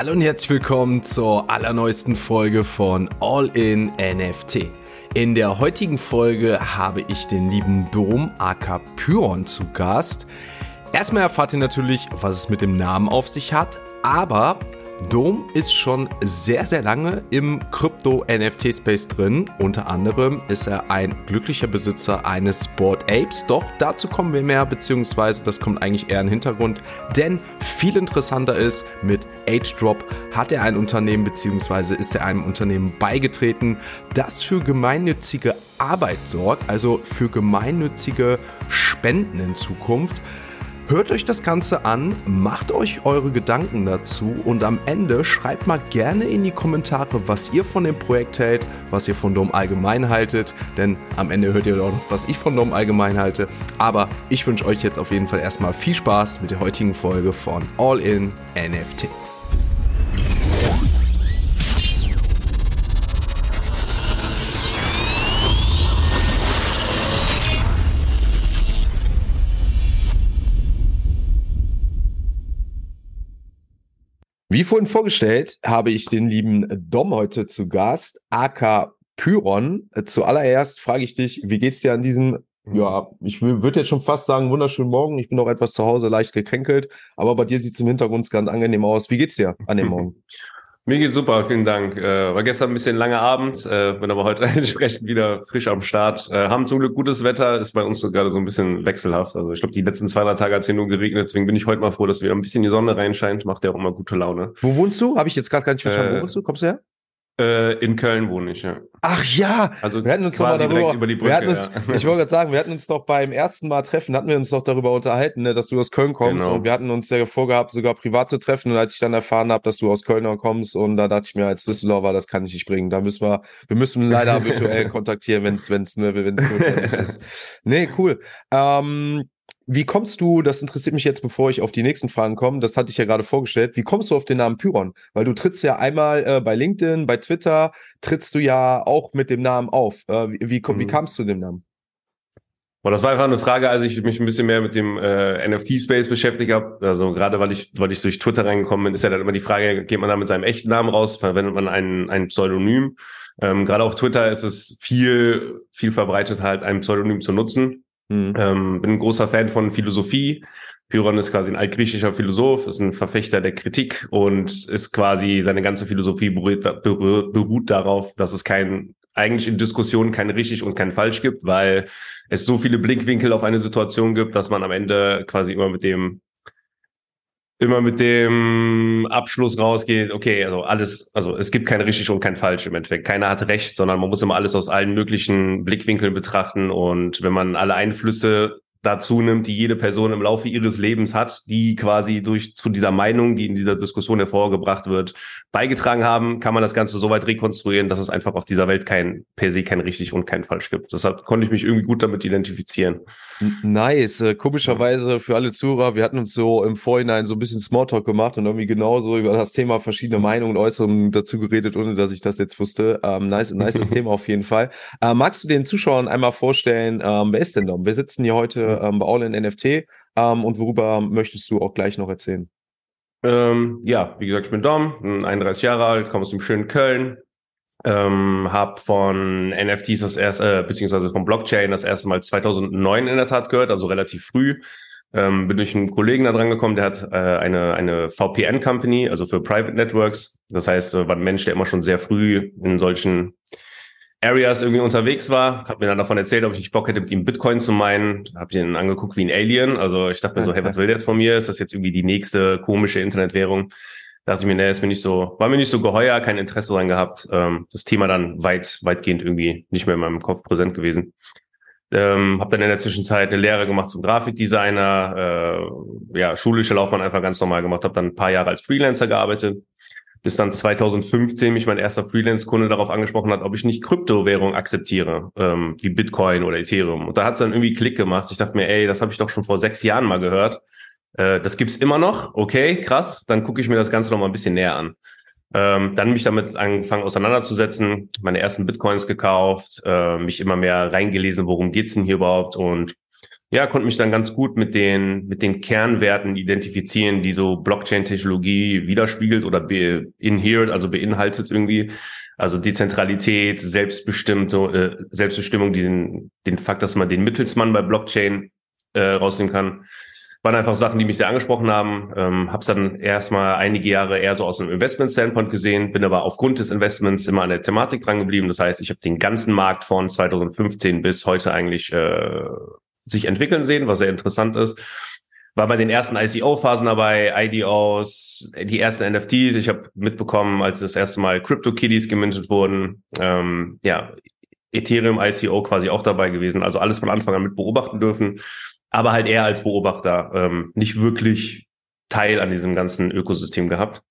Hallo und herzlich willkommen zur allerneuesten Folge von All in NFT. In der heutigen Folge habe ich den lieben Dom aka Pyron zu Gast. Erstmal erfahrt ihr natürlich, was es mit dem Namen auf sich hat, aber Dom ist schon sehr, sehr lange im Krypto-NFT-Space drin. Unter anderem ist er ein glücklicher Besitzer eines Board Apes. Doch dazu kommen wir mehr, beziehungsweise das kommt eigentlich eher in den Hintergrund. Denn viel interessanter ist, mit Age Drop hat er ein Unternehmen, beziehungsweise ist er einem Unternehmen beigetreten, das für gemeinnützige Arbeit sorgt, also für gemeinnützige Spenden in Zukunft. Hört euch das Ganze an, macht euch eure Gedanken dazu und am Ende schreibt mal gerne in die Kommentare, was ihr von dem Projekt hält, was ihr von Dom allgemein haltet, denn am Ende hört ihr auch noch, was ich von Dom allgemein halte. Aber ich wünsche euch jetzt auf jeden Fall erstmal viel Spaß mit der heutigen Folge von All in NFT. Wie vorhin vorgestellt, habe ich den lieben Dom heute zu Gast, aka Pyron. Zuallererst frage ich dich, wie geht's dir an diesem, ja, ich würde jetzt schon fast sagen, wunderschönen Morgen. Ich bin noch etwas zu Hause leicht gekränkelt, aber bei dir sieht es im Hintergrund ganz angenehm aus. Wie geht's dir an dem Morgen? Mir geht's super, vielen Dank. Äh, war gestern ein bisschen langer Abend, äh, bin aber heute entsprechend wieder frisch am Start. Äh, haben zum Glück gutes Wetter, ist bei uns so gerade so ein bisschen wechselhaft. Also ich glaube, die letzten zwei, drei Tage hat es hier nur geregnet, deswegen bin ich heute mal froh, dass wieder ein bisschen die Sonne reinscheint. Macht ja auch immer gute Laune. Wo wohnst du? Habe ich jetzt gerade gar nicht verstanden. Wo äh, wohnst du? Kommst du her? Äh, in Köln wohne ich, ja. Ach ja, also wir hatten uns quasi darüber, direkt über die Brücke. Wir hatten uns, ja. Ich wollte gerade sagen, wir hatten uns doch beim ersten Mal treffen, hatten wir uns doch darüber unterhalten, ne, dass du aus Köln kommst genau. und wir hatten uns ja vorgehabt, sogar privat zu treffen und als ich dann erfahren habe, dass du aus Köln kommst und da dachte ich mir als Düsseldorfer, das kann ich nicht bringen. Da müssen wir, wir müssen leider virtuell kontaktieren, wenn es, wenn es, ne, wenn es ist. Nee, cool. Ähm, wie kommst du, das interessiert mich jetzt, bevor ich auf die nächsten Fragen komme, das hatte ich ja gerade vorgestellt, wie kommst du auf den Namen Pyron? Weil du trittst ja einmal äh, bei LinkedIn, bei Twitter, trittst du ja auch mit dem Namen auf. Äh, wie, wie, mhm. wie kamst du dem Namen? Boah, das war einfach eine Frage, als ich mich ein bisschen mehr mit dem äh, NFT-Space beschäftigt habe. Also gerade weil ich, weil ich durch Twitter reingekommen bin, ist ja dann immer die Frage, geht man da mit seinem echten Namen raus, verwendet man ein, ein Pseudonym? Ähm, gerade auf Twitter ist es viel, viel verbreitet, halt ein Pseudonym zu nutzen. Mhm. Ähm, bin ein großer Fan von Philosophie. Pyrrhon ist quasi ein altgriechischer Philosoph, ist ein Verfechter der Kritik und ist quasi, seine ganze Philosophie beruht, beruht darauf, dass es kein, eigentlich in Diskussionen kein richtig und kein falsch gibt, weil es so viele Blickwinkel auf eine Situation gibt, dass man am Ende quasi immer mit dem immer mit dem Abschluss rausgeht, okay, also alles, also es gibt kein richtig und kein falsch im Endeffekt. Keiner hat recht, sondern man muss immer alles aus allen möglichen Blickwinkeln betrachten. Und wenn man alle Einflüsse dazu nimmt, die jede Person im Laufe ihres Lebens hat, die quasi durch zu dieser Meinung, die in dieser Diskussion hervorgebracht wird, beigetragen haben, kann man das Ganze so weit rekonstruieren, dass es einfach auf dieser Welt kein per se kein richtig und kein falsch gibt. Deshalb konnte ich mich irgendwie gut damit identifizieren. Nice. Äh, komischerweise für alle Zuhörer, wir hatten uns so im Vorhinein so ein bisschen Smalltalk gemacht und irgendwie genauso über das Thema verschiedene Meinungen und Äußerungen dazu geredet, ohne dass ich das jetzt wusste. Ähm, nice, nice Thema auf jeden Fall. Äh, magst du den Zuschauern einmal vorstellen, ähm, wer ist denn Dom? Wir sitzen hier heute ähm, bei All in NFT ähm, und worüber möchtest du auch gleich noch erzählen? Ähm, ja, wie gesagt, ich bin Dom, 31 Jahre alt, komme aus dem schönen Köln, ähm, habe von NFTs das erste, äh, beziehungsweise von Blockchain das erste Mal 2009 in der Tat gehört, also relativ früh. Ähm, bin durch einen Kollegen da dran gekommen, der hat äh, eine, eine VPN-Company, also für Private Networks. Das heißt, äh, war ein Mensch, der immer schon sehr früh in solchen Areas irgendwie unterwegs war, hat mir dann davon erzählt, ob ich nicht Bock hätte, mit ihm Bitcoin zu meinen. Hab ihn angeguckt wie ein Alien. Also ich dachte mir so, hey, was will der jetzt von mir? Ist das jetzt irgendwie die nächste komische Internetwährung? Da dachte ich mir, nee, ist mir nicht so, war mir nicht so geheuer, kein Interesse dran gehabt. Ähm, das Thema dann weit, weitgehend irgendwie nicht mehr in meinem Kopf präsent gewesen. Ähm, habe dann in der Zwischenzeit eine Lehre gemacht zum Grafikdesigner, äh, ja, schulische Laufbahn einfach ganz normal gemacht, habe dann ein paar Jahre als Freelancer gearbeitet, bis dann 2015 mich mein erster Freelance-Kunde darauf angesprochen hat, ob ich nicht Kryptowährung akzeptiere, ähm, wie Bitcoin oder Ethereum. Und da hat es dann irgendwie Klick gemacht. Ich dachte mir, ey, das habe ich doch schon vor sechs Jahren mal gehört. Äh, das gibt's immer noch. Okay, krass. Dann gucke ich mir das Ganze noch mal ein bisschen näher an. Ähm, dann mich damit angefangen auseinanderzusetzen, meine ersten Bitcoins gekauft, äh, mich immer mehr reingelesen, worum geht's denn hier überhaupt und ja, konnte mich dann ganz gut mit den, mit den Kernwerten identifizieren, die so Blockchain-Technologie widerspiegelt oder be inherit, also beinhaltet irgendwie. Also Dezentralität, Selbstbestimmte, äh, Selbstbestimmung, diesen, den Fakt, dass man den Mittelsmann bei Blockchain äh, rausnehmen kann waren einfach Sachen, die mich sehr angesprochen haben. Ähm, habe es dann erstmal einige Jahre eher so aus einem Investment-Standpoint gesehen, bin aber aufgrund des Investments immer an der Thematik dran geblieben. Das heißt, ich habe den ganzen Markt von 2015 bis heute eigentlich äh, sich entwickeln sehen, was sehr interessant ist. War bei den ersten ICO-Phasen dabei, IDOs, die ersten NFTs. Ich habe mitbekommen, als das erste Mal Crypto-Kitties gemintet wurden. Ähm, ja, Ethereum ICO quasi auch dabei gewesen. Also alles von Anfang an mit beobachten dürfen aber halt eher als Beobachter, ähm, nicht wirklich Teil an diesem ganzen Ökosystem gehabt.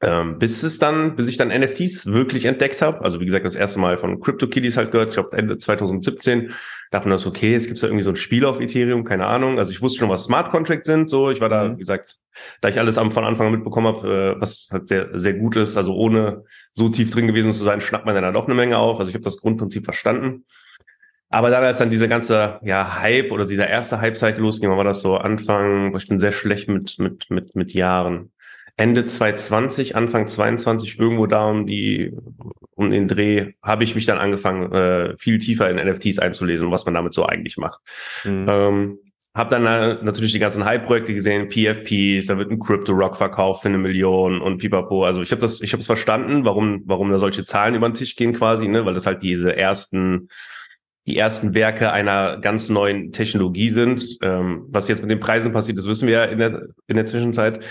Ähm, bis es dann, bis ich dann NFTs wirklich entdeckt habe, also wie gesagt, das erste Mal von CryptoKitties halt gehört, ich glaube Ende 2017, dachte mir so, okay, jetzt gibt's da irgendwie so ein Spiel auf Ethereum, keine Ahnung. Also ich wusste schon, was Smart Contracts sind, so, ich war da, mhm. wie gesagt, da ich alles am, von Anfang an mitbekommen habe, äh, was halt sehr, sehr gut ist, also ohne so tief drin gewesen zu sein, schnappt man dann doch eine Menge auf. Also ich habe das Grundprinzip verstanden. Aber dann, als dann dieser ganze ja, Hype oder dieser erste Hype-Cycle losging, war das so Anfang, ich bin sehr schlecht mit, mit, mit, mit Jahren. Ende 2020, Anfang 22, irgendwo da um die, um den Dreh, habe ich mich dann angefangen, äh, viel tiefer in NFTs einzulesen, was man damit so eigentlich macht. Mhm. Ähm, hab dann äh, natürlich die ganzen Hype-Projekte gesehen, PFPs, da wird ein Crypto-Rock verkauft für eine Million und pipapo. Also ich habe das, ich habe es verstanden, warum, warum da solche Zahlen über den Tisch gehen quasi, ne, weil das halt diese ersten die ersten Werke einer ganz neuen Technologie sind. Ähm, was jetzt mit den Preisen passiert, das wissen wir ja in der, in der Zwischenzeit.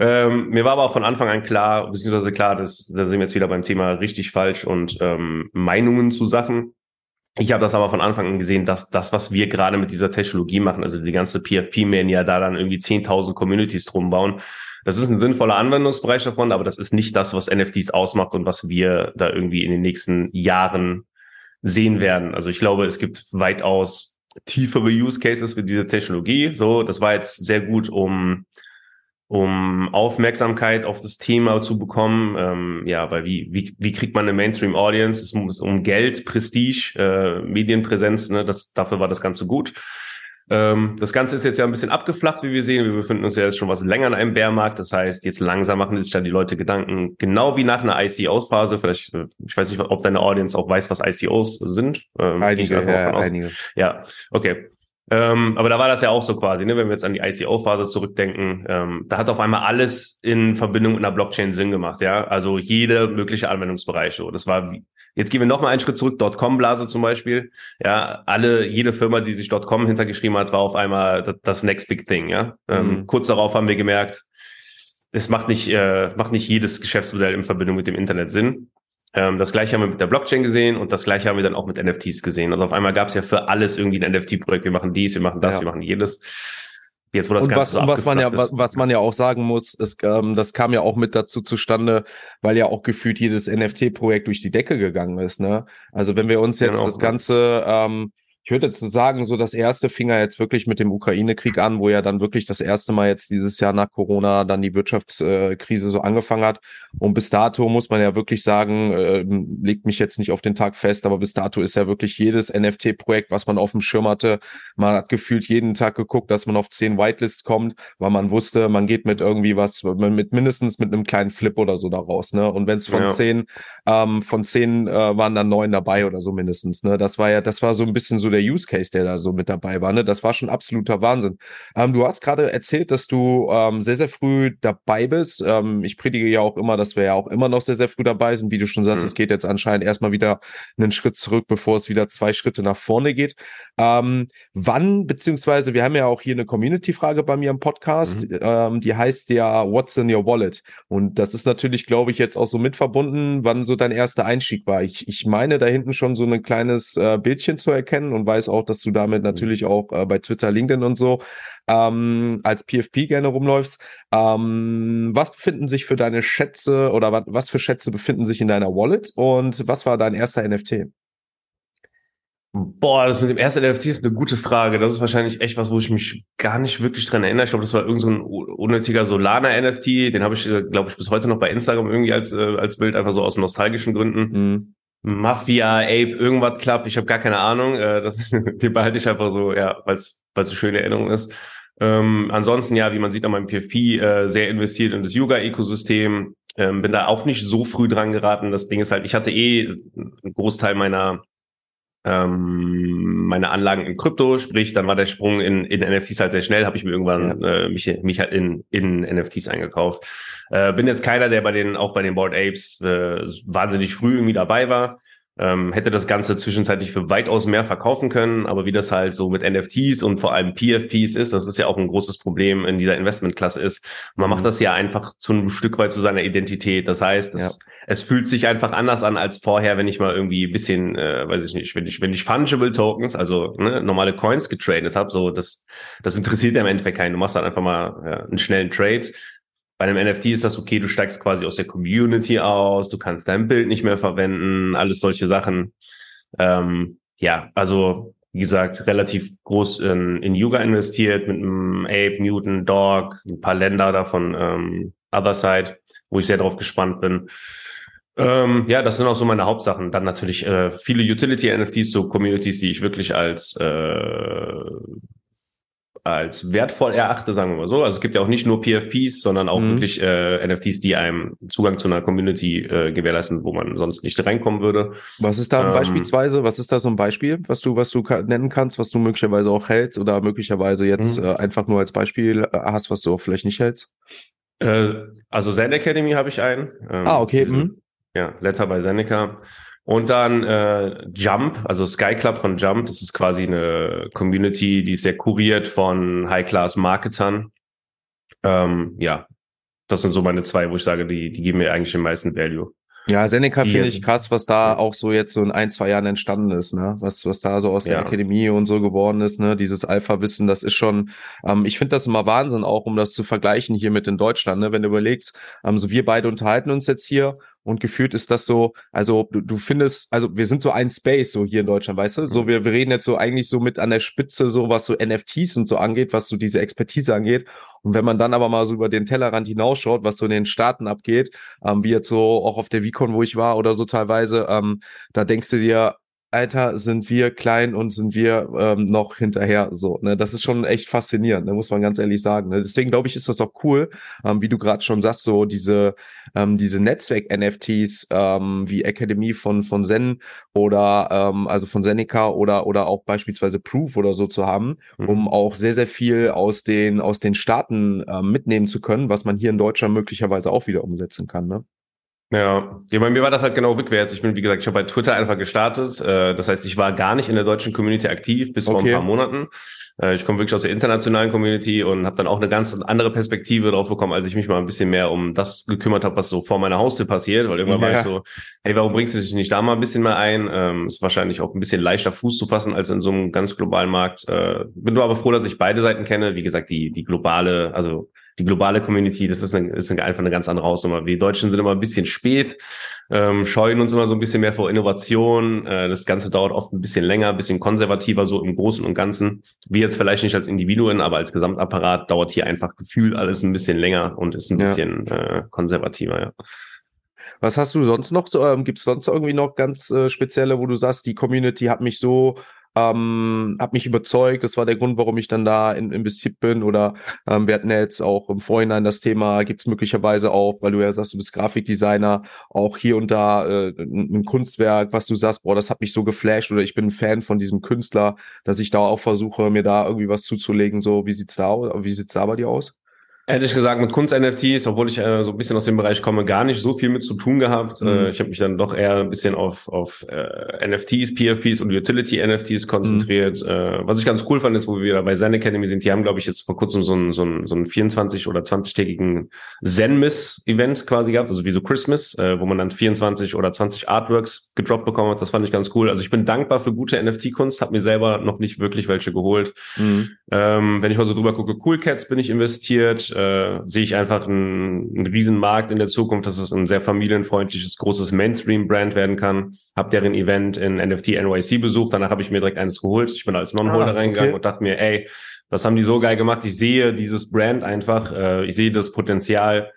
Ähm, mir war aber auch von Anfang an klar, beziehungsweise klar, dass, da sind wir jetzt wieder beim Thema richtig, falsch und ähm, Meinungen zu Sachen. Ich habe das aber von Anfang an gesehen, dass das, was wir gerade mit dieser Technologie machen, also die ganze PFP-Mania, da dann irgendwie 10.000 Communities drum bauen, das ist ein sinnvoller Anwendungsbereich davon, aber das ist nicht das, was NFTs ausmacht und was wir da irgendwie in den nächsten Jahren sehen werden. Also ich glaube, es gibt weitaus tiefere Use Cases für diese Technologie. So, das war jetzt sehr gut, um um Aufmerksamkeit auf das Thema zu bekommen. Ähm, ja, weil wie, wie, wie kriegt man eine Mainstream-Audience? Es muss um Geld, Prestige, äh, Medienpräsenz, ne? das, dafür war das Ganze gut. Ähm, das Ganze ist jetzt ja ein bisschen abgeflacht, wie wir sehen. Wir befinden uns ja jetzt schon was länger in einem Bärmarkt. Das heißt, jetzt langsam machen sich dann die Leute Gedanken, genau wie nach einer ICO-Phase. Vielleicht, äh, ich weiß nicht, ob deine Audience auch weiß, was ICOs sind. Ähm, einige, ja, einige. Ja, okay. Ähm, aber da war das ja auch so quasi, ne? wenn wir jetzt an die ICO-Phase zurückdenken, ähm, da hat auf einmal alles in Verbindung mit einer Blockchain Sinn gemacht, ja. Also jede mögliche Anwendungsbereich. So. Das war wie, jetzt gehen wir noch mal einen Schritt zurück, Dotcom-Blase zum Beispiel. Ja, alle, jede Firma, die sich Dotcom hintergeschrieben hat, war auf einmal das, Next Big Thing, ja. Ähm, mhm. kurz darauf haben wir gemerkt, es macht nicht, äh, macht nicht jedes Geschäftsmodell in Verbindung mit dem Internet Sinn. Ähm, das gleiche haben wir mit der Blockchain gesehen und das gleiche haben wir dann auch mit NFTs gesehen. Also auf einmal gab es ja für alles irgendwie ein NFT-Projekt. Wir machen dies, wir machen das, ja. wir machen jedes. Jetzt, wo das und Ganze was, so was man ja, ist. was man ja auch sagen muss, ist, ähm, das kam ja auch mit dazu zustande, weil ja auch gefühlt jedes NFT-Projekt durch die Decke gegangen ist. Ne? Also wenn wir uns jetzt genau. das Ganze ähm, ich würde jetzt sagen, so das erste fing ja jetzt wirklich mit dem Ukraine-Krieg an, wo ja dann wirklich das erste Mal jetzt dieses Jahr nach Corona dann die Wirtschaftskrise so angefangen hat. Und bis dato muss man ja wirklich sagen, äh, legt mich jetzt nicht auf den Tag fest, aber bis dato ist ja wirklich jedes NFT-Projekt, was man auf dem Schirm hatte, man hat gefühlt jeden Tag geguckt, dass man auf zehn Whitelists kommt, weil man wusste, man geht mit irgendwie was, mit mindestens mit einem kleinen Flip oder so da raus. Ne? Und wenn es von ja. zehn, ähm, von zehn äh, waren dann neun dabei oder so mindestens. Ne? Das war ja, das war so ein bisschen so der der Use Case, der da so mit dabei war. Ne? Das war schon absoluter Wahnsinn. Ähm, du hast gerade erzählt, dass du ähm, sehr, sehr früh dabei bist. Ähm, ich predige ja auch immer, dass wir ja auch immer noch sehr, sehr früh dabei sind. Wie du schon sagst, mhm. es geht jetzt anscheinend erstmal wieder einen Schritt zurück, bevor es wieder zwei Schritte nach vorne geht. Ähm, wann, beziehungsweise wir haben ja auch hier eine Community-Frage bei mir im Podcast, mhm. ähm, die heißt ja What's in your wallet? Und das ist natürlich, glaube ich, jetzt auch so mit verbunden, wann so dein erster Einstieg war. Ich, ich meine, da hinten schon so ein kleines äh, Bildchen zu erkennen und weiß auch, dass du damit mhm. natürlich auch äh, bei Twitter, LinkedIn und so ähm, als PFP gerne rumläufst. Ähm, was befinden sich für deine Schätze oder was, was für Schätze befinden sich in deiner Wallet und was war dein erster NFT? Boah, das mit dem ersten NFT ist eine gute Frage. Das ist wahrscheinlich echt was, wo ich mich gar nicht wirklich dran erinnere. Ich glaube, das war irgend so ein unnötiger Solana-NFT. Den habe ich, äh, glaube ich, bis heute noch bei Instagram irgendwie als, äh, als Bild, einfach so aus nostalgischen Gründen. Mhm. Mafia, Ape, irgendwas Club, ich habe gar keine Ahnung. Äh, das, die behalte ich einfach so, ja, weil es eine schöne Erinnerung ist. Ähm, ansonsten, ja, wie man sieht an meinem PFP, äh, sehr investiert in das Yuga-Ökosystem. Ähm, bin da auch nicht so früh dran geraten. Das Ding ist halt, ich hatte eh einen Großteil meiner ähm, meine Anlagen in Krypto, sprich, dann war der Sprung in, in NFTs halt sehr schnell, habe ich mir irgendwann ja. äh, mich, mich halt in, in NFTs eingekauft. Äh, bin jetzt keiner, der bei den, auch bei den Board Apes äh, wahnsinnig früh irgendwie dabei war. Ähm, hätte das Ganze zwischenzeitlich für weitaus mehr verkaufen können, aber wie das halt so mit NFTs und vor allem PFPs ist, das ist ja auch ein großes Problem in dieser Investmentklasse ist. Man mhm. macht das ja einfach zu einem Stück weit zu seiner Identität. Das heißt, es, ja. es fühlt sich einfach anders an als vorher, wenn ich mal irgendwie ein bisschen, äh, weiß ich nicht, wenn ich, wenn ich fungible Tokens, also ne, normale Coins getradet habe, so das, das interessiert ja im Endeffekt keinen. Du machst dann einfach mal ja, einen schnellen Trade bei einem NFT ist das okay, du steigst quasi aus der Community aus, du kannst dein Bild nicht mehr verwenden, alles solche Sachen. Ähm, ja, also wie gesagt, relativ groß in, in Yuga investiert mit einem Ape, Newton, Dog, ein paar Länder davon, ähm, Other Side, wo ich sehr drauf gespannt bin. Ähm, ja, das sind auch so meine Hauptsachen. Dann natürlich äh, viele Utility-NFTs, so Communities, die ich wirklich als äh, als wertvoll erachte, sagen wir mal so. Also es gibt ja auch nicht nur PFPs, sondern auch mhm. wirklich äh, NFTs, die einem Zugang zu einer Community äh, gewährleisten, wo man sonst nicht reinkommen würde. Was ist da ähm, beispielsweise, was ist da so ein Beispiel, was du, was du nennen kannst, was du möglicherweise auch hältst oder möglicherweise jetzt mhm. äh, einfach nur als Beispiel äh, hast, was du auch vielleicht nicht hältst? Äh, also Zen Academy habe ich einen. Ähm, ah, okay. Mhm. Ja, Letter bei Seneca. Und dann äh, Jump, also Sky Club von Jump, das ist quasi eine Community, die ist sehr kuriert von High-Class-Marketern. Ähm, ja, das sind so meine zwei, wo ich sage, die, die geben mir eigentlich den meisten Value. Ja, Seneca finde ich krass, was da auch so jetzt so in ein, zwei Jahren entstanden ist, ne? Was, was da so aus der ja. Akademie und so geworden ist, ne? Dieses Alpha-Wissen, das ist schon, ähm, ich finde das immer Wahnsinn, auch um das zu vergleichen hier mit in Deutschland, ne? Wenn du überlegst, ähm, so wir beide unterhalten uns jetzt hier und gefühlt ist das so, also du, du findest, also wir sind so ein Space so hier in Deutschland, weißt du? So, mhm. wir, wir reden jetzt so eigentlich so mit an der Spitze, so was so NFTs und so angeht, was so diese Expertise angeht. Und wenn man dann aber mal so über den Tellerrand hinausschaut, was so in den Staaten abgeht, ähm, wie jetzt so auch auf der Vicon, wo ich war oder so teilweise, ähm, da denkst du dir, Alter, sind wir klein und sind wir ähm, noch hinterher so. Ne? Das ist schon echt faszinierend, ne? muss man ganz ehrlich sagen. Ne? Deswegen glaube ich, ist das auch cool, ähm, wie du gerade schon sagst, so diese ähm, diese Netzwerk-NFTs ähm, wie Academy von von Zen oder ähm, also von Seneca oder oder auch beispielsweise Proof oder so zu haben, mhm. um auch sehr sehr viel aus den aus den Staaten ähm, mitnehmen zu können, was man hier in Deutschland möglicherweise auch wieder umsetzen kann. Ne? Ja. ja, bei mir war das halt genau rückwärts. Ich bin, wie gesagt, ich habe bei Twitter einfach gestartet. Äh, das heißt, ich war gar nicht in der deutschen Community aktiv bis vor ein paar Monaten. Äh, ich komme wirklich aus der internationalen Community und habe dann auch eine ganz andere Perspektive drauf bekommen, als ich mich mal ein bisschen mehr um das gekümmert habe, was so vor meiner Haustür passiert. Weil irgendwann ja. war ich so, hey, warum bringst du dich nicht da mal ein bisschen mehr ein? Ähm, ist wahrscheinlich auch ein bisschen leichter Fuß zu fassen als in so einem ganz globalen Markt. Äh, bin nur aber froh, dass ich beide Seiten kenne. Wie gesagt, die, die globale, also die globale Community, das ist, eine, ist eine, einfach eine ganz andere Hausnummer. Wir Deutschen sind immer ein bisschen spät, ähm, scheuen uns immer so ein bisschen mehr vor Innovation. Äh, das Ganze dauert oft ein bisschen länger, ein bisschen konservativer, so im Großen und Ganzen. Wir jetzt vielleicht nicht als Individuen, aber als Gesamtapparat dauert hier einfach gefühlt alles ein bisschen länger und ist ein bisschen ja. äh, konservativer, ja. Was hast du sonst noch? Ähm, Gibt es sonst irgendwie noch ganz äh, spezielle, wo du sagst, die Community hat mich so ähm, hat mich überzeugt. Das war der Grund, warum ich dann da in, investiert bin. Oder ähm, wir hatten ja jetzt auch im Vorhinein das Thema, gibt es möglicherweise auch, weil du ja sagst, du bist Grafikdesigner, auch hier und da äh, ein, Kunstwerk, was du sagst, boah, das hat mich so geflasht oder ich bin ein Fan von diesem Künstler, dass ich da auch versuche, mir da irgendwie was zuzulegen. So, wie sieht's da aus? Wie sieht's da bei dir aus? Ehrlich gesagt, mit Kunst-NFTs, obwohl ich äh, so ein bisschen aus dem Bereich komme, gar nicht so viel mit zu tun gehabt. Mhm. Äh, ich habe mich dann doch eher ein bisschen auf, auf äh, NFTs, PFPs und Utility-NFTs konzentriert. Mhm. Äh, was ich ganz cool fand, ist, wo wir wieder bei Zen Academy sind, die haben, glaube ich, jetzt vor kurzem so ein so ein so ein 24- oder 20-tägigen Zen-Miss-Event quasi gehabt, also wie so Christmas, äh, wo man dann 24 oder 20 Artworks gedroppt bekommen hat. Das fand ich ganz cool. Also ich bin dankbar für gute NFT-Kunst, habe mir selber noch nicht wirklich welche geholt. Mhm. Ähm, wenn ich mal so drüber gucke, Cool Cats bin ich investiert äh, sehe ich einfach einen, einen Riesenmarkt in der Zukunft, dass es ein sehr familienfreundliches, großes Mainstream-Brand werden kann. Hab deren Event in NFT NYC besucht, danach habe ich mir direkt eines geholt. Ich bin als Non-Holder ah, reingegangen okay. und dachte mir, ey, das haben die so geil gemacht. Ich sehe dieses Brand einfach, äh, ich sehe das Potenzial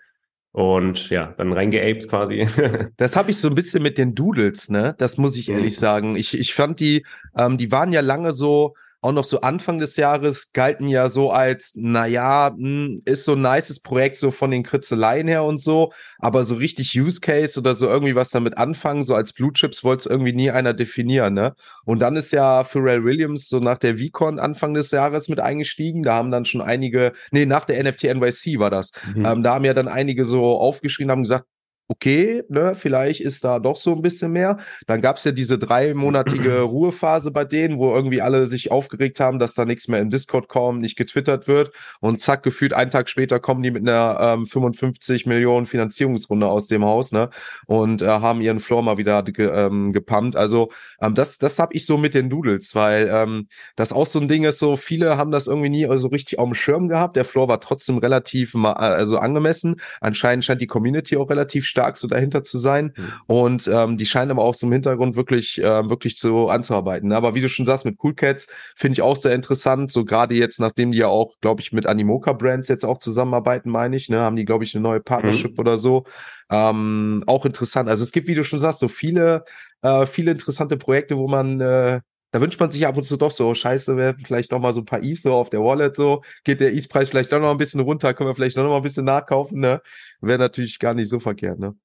Und ja, dann reingeaped quasi. das habe ich so ein bisschen mit den Doodles, ne? Das muss ich ehrlich mhm. sagen. Ich, ich fand die, ähm, die waren ja lange so, auch noch so Anfang des Jahres galten ja so als, naja, hm, ist so ein nices Projekt so von den Kritzeleien her und so, aber so richtig Use Case oder so irgendwie was damit anfangen, so als Blue Chips wollte es irgendwie nie einer definieren, ne? Und dann ist ja Pharrell Williams so nach der VCon Anfang des Jahres mit eingestiegen, da haben dann schon einige, nee, nach der NFT NYC war das, mhm. ähm, da haben ja dann einige so aufgeschrieben, haben gesagt, okay, ne, vielleicht ist da doch so ein bisschen mehr. Dann gab es ja diese dreimonatige Ruhephase bei denen, wo irgendwie alle sich aufgeregt haben, dass da nichts mehr im Discord kommt, nicht getwittert wird. Und zack, gefühlt einen Tag später kommen die mit einer ähm, 55 Millionen Finanzierungsrunde aus dem Haus, ne? Und äh, haben ihren Floor mal wieder ge ähm, gepumpt. Also ähm, das, das habe ich so mit den Doodles, weil ähm, das auch so ein Ding ist, so viele haben das irgendwie nie so richtig auf dem Schirm gehabt. Der Floor war trotzdem relativ mal, also angemessen. Anscheinend scheint die Community auch relativ stark so dahinter zu sein. Mhm. Und ähm, die scheinen aber auch so im Hintergrund wirklich, äh, wirklich zu anzuarbeiten. Ne? Aber wie du schon sagst, mit Cool Cats finde ich auch sehr interessant. So gerade jetzt, nachdem die ja auch, glaube ich, mit Animoca Brands jetzt auch zusammenarbeiten, meine ich, ne, haben die, glaube ich, eine neue Partnership mhm. oder so. Ähm, auch interessant. Also es gibt, wie du schon sagst, so viele, äh, viele interessante Projekte, wo man äh, da wünscht man sich ab und zu doch so, scheiße, wäre vielleicht noch mal so ein paar Eves so auf der Wallet so, geht der ETH-Preis vielleicht doch noch ein bisschen runter, können wir vielleicht noch mal ein bisschen nachkaufen, ne? Wäre natürlich gar nicht so verkehrt, ne?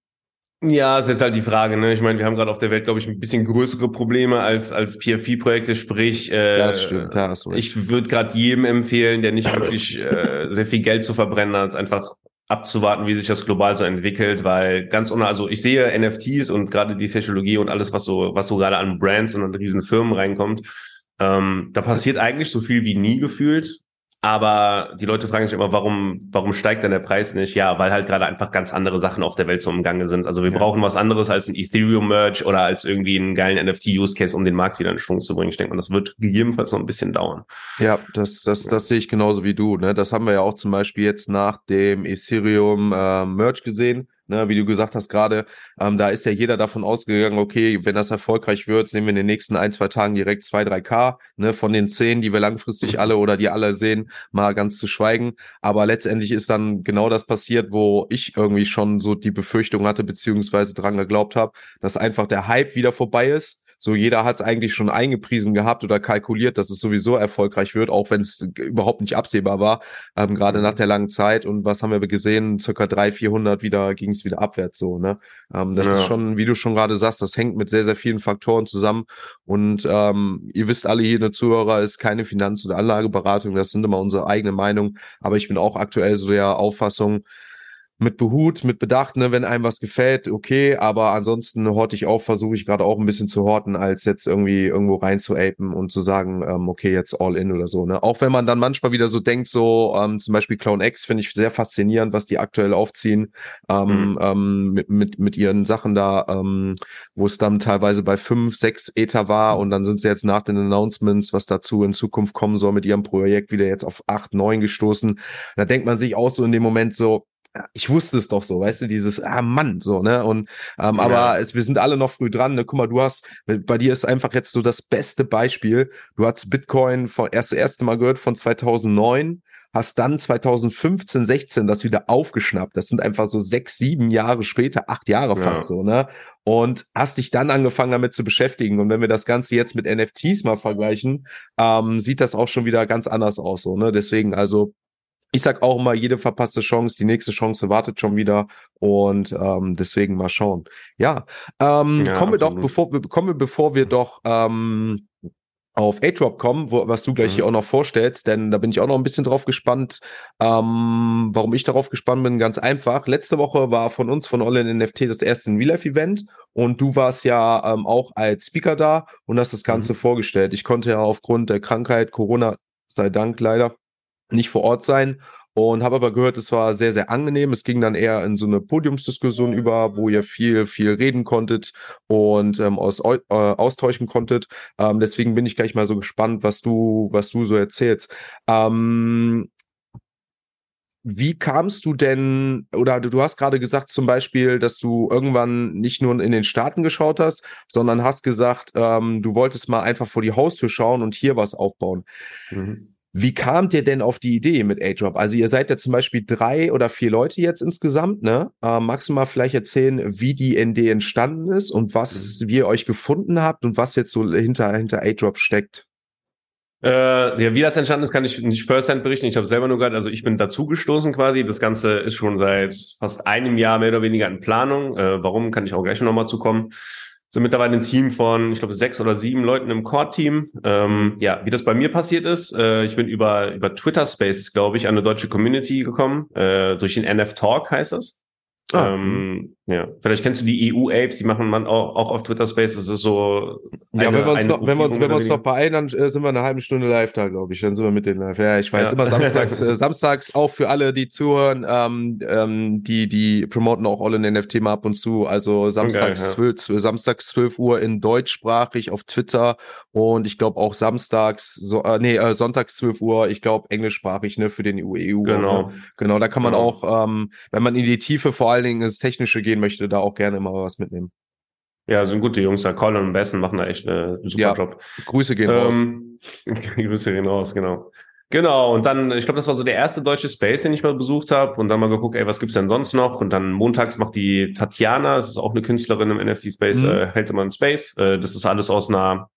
Ja, ist jetzt halt die Frage, ne? Ich meine, wir haben gerade auf der Welt, glaube ich, ein bisschen größere Probleme als, als PFP-Projekte, sprich, äh, das stimmt, ja, ich würde gerade jedem empfehlen, der nicht wirklich äh, sehr viel Geld zu verbrennen hat, einfach abzuwarten, wie sich das global so entwickelt, weil ganz ohne, also ich sehe NFTs und gerade die Technologie und alles, was so, was so gerade an Brands und an riesen Firmen reinkommt, ähm, da passiert eigentlich so viel wie nie gefühlt. Aber die Leute fragen sich immer, warum, warum steigt denn der Preis nicht? Ja, weil halt gerade einfach ganz andere Sachen auf der Welt so im Gange sind. Also wir ja. brauchen was anderes als ein Ethereum-Merge oder als irgendwie einen geilen NFT-Use-Case, um den Markt wieder in Schwung zu bringen. Ich denke mal, das wird gegebenenfalls noch ein bisschen dauern. Ja, das, das, das ja. sehe ich genauso wie du. Ne? Das haben wir ja auch zum Beispiel jetzt nach dem Ethereum-Merge äh, gesehen Ne, wie du gesagt hast gerade, ähm, da ist ja jeder davon ausgegangen, okay, wenn das erfolgreich wird, sehen wir in den nächsten ein, zwei Tagen direkt zwei, drei K, ne, von den zehn, die wir langfristig alle oder die alle sehen, mal ganz zu schweigen. Aber letztendlich ist dann genau das passiert, wo ich irgendwie schon so die Befürchtung hatte, beziehungsweise dran geglaubt habe, dass einfach der Hype wieder vorbei ist so jeder hat es eigentlich schon eingepriesen gehabt oder kalkuliert, dass es sowieso erfolgreich wird, auch wenn es überhaupt nicht absehbar war, ähm, gerade nach der langen Zeit. Und was haben wir gesehen? Circa 300, 400 wieder ging es wieder abwärts so. Ne? Ähm, das ja. ist schon, wie du schon gerade sagst, das hängt mit sehr, sehr vielen Faktoren zusammen. Und ähm, ihr wisst alle hier, eine Zuhörer ist keine Finanz- oder Anlageberatung, das sind immer unsere eigene Meinung. Aber ich bin auch aktuell so der Auffassung, mit Behut, mit Bedacht, ne, wenn einem was gefällt, okay, aber ansonsten horte ich auch, versuche ich gerade auch ein bisschen zu horten, als jetzt irgendwie irgendwo rein zu apen und zu sagen, ähm, okay, jetzt all in oder so, ne. Auch wenn man dann manchmal wieder so denkt, so, ähm, zum Beispiel Clown X finde ich sehr faszinierend, was die aktuell aufziehen, ähm, mhm. ähm, mit, mit, mit ihren Sachen da, ähm, wo es dann teilweise bei fünf, sechs Ether war und dann sind sie jetzt nach den Announcements, was dazu in Zukunft kommen soll, mit ihrem Projekt wieder jetzt auf acht, neun gestoßen. Da denkt man sich auch so in dem Moment so, ich wusste es doch so, weißt du, dieses, ah Mann, so, ne? Und ähm, ja. aber es, wir sind alle noch früh dran, ne? Guck mal, du hast, bei dir ist einfach jetzt so das beste Beispiel. Du hast Bitcoin von erst das erste Mal gehört von 2009, hast dann 2015, 16 das wieder aufgeschnappt. Das sind einfach so sechs, sieben Jahre später, acht Jahre fast ja. so, ne? Und hast dich dann angefangen damit zu beschäftigen. Und wenn wir das Ganze jetzt mit NFTs mal vergleichen, ähm, sieht das auch schon wieder ganz anders aus, so, ne? Deswegen also ich sag auch immer, jede verpasste Chance, die nächste Chance wartet schon wieder und ähm, deswegen mal schauen. Ja, ähm, ja kommen wir doch, bevor wir kommen wir, bevor wir doch ähm, auf A-Drop kommen, wo, was du gleich mhm. hier auch noch vorstellst, denn da bin ich auch noch ein bisschen drauf gespannt. Ähm, warum ich darauf gespannt bin, ganz einfach. Letzte Woche war von uns, von Online NFT, das erste Real-Life-Event und du warst ja ähm, auch als Speaker da und hast das Ganze mhm. vorgestellt. Ich konnte ja aufgrund der Krankheit, Corona sei Dank leider, nicht vor Ort sein und habe aber gehört, es war sehr, sehr angenehm. Es ging dann eher in so eine Podiumsdiskussion über, wo ihr viel, viel reden konntet und ähm, aus, äh, austauschen konntet. Ähm, deswegen bin ich gleich mal so gespannt, was du, was du so erzählst. Ähm, wie kamst du denn, oder du, du hast gerade gesagt zum Beispiel, dass du irgendwann nicht nur in den Staaten geschaut hast, sondern hast gesagt, ähm, du wolltest mal einfach vor die Haustür schauen und hier was aufbauen. Mhm. Wie kamt ihr denn auf die Idee mit A-Drop? Also ihr seid ja zum Beispiel drei oder vier Leute jetzt insgesamt, ne? Äh, magst du mal vielleicht erzählen, wie die ND entstanden ist und was, mhm. ihr euch gefunden habt und was jetzt so hinter, hinter A-Drop steckt? Äh, ja, wie das entstanden ist, kann ich nicht firsthand berichten. Ich habe selber nur gerade, also ich bin dazugestoßen quasi. Das Ganze ist schon seit fast einem Jahr mehr oder weniger in Planung. Äh, warum, kann ich auch gleich nochmal zukommen. Sind mittlerweile ein Team von, ich glaube, sechs oder sieben Leuten im Core-Team. Ähm, ja, wie das bei mir passiert ist, äh, ich bin über, über Twitter Spaces, glaube ich, an eine deutsche Community gekommen. Äh, durch den NF Talk heißt das. Ah. Ähm, ja, vielleicht kennst du die EU-Apes, die machen man auch, auch auf Twitter Space. Das ist so. Eine, ja, wenn wir uns, noch, wenn wir, wenn wir uns noch beeilen, dann äh, sind wir eine halbe Stunde live da, glaube ich. Dann sind wir mit den live. Ja, ich weiß, ja. immer samstags, äh, samstags auch für alle, die zuhören, ähm, ähm, die, die promoten auch All in NFT mal ab und zu. Also samstags, Geil, ja. 12, samstags 12 Uhr in deutschsprachig auf Twitter und ich glaube auch samstags, so, äh, nee, äh, sonntags 12 Uhr, ich glaube englischsprachig, ne, für den EU. -EU genau. Ne? Genau, da kann man genau. auch, ähm, wenn man in die Tiefe vor allen Dingen ins Technische gehen möchte, da auch gerne mal was mitnehmen. Ja, sind gute Jungs da. Colin und Bessen machen da echt einen super ja, Job. Grüße gehen ähm, raus. Grüße gehen raus, genau. Genau, und dann, ich glaube, das war so der erste deutsche Space, den ich mal besucht habe und dann mal geguckt, ey, was gibt's denn sonst noch? Und dann montags macht die Tatjana, das ist auch eine Künstlerin im NFT-Space, mhm. äh, hält immer einen Space. Äh, das ist alles aus einer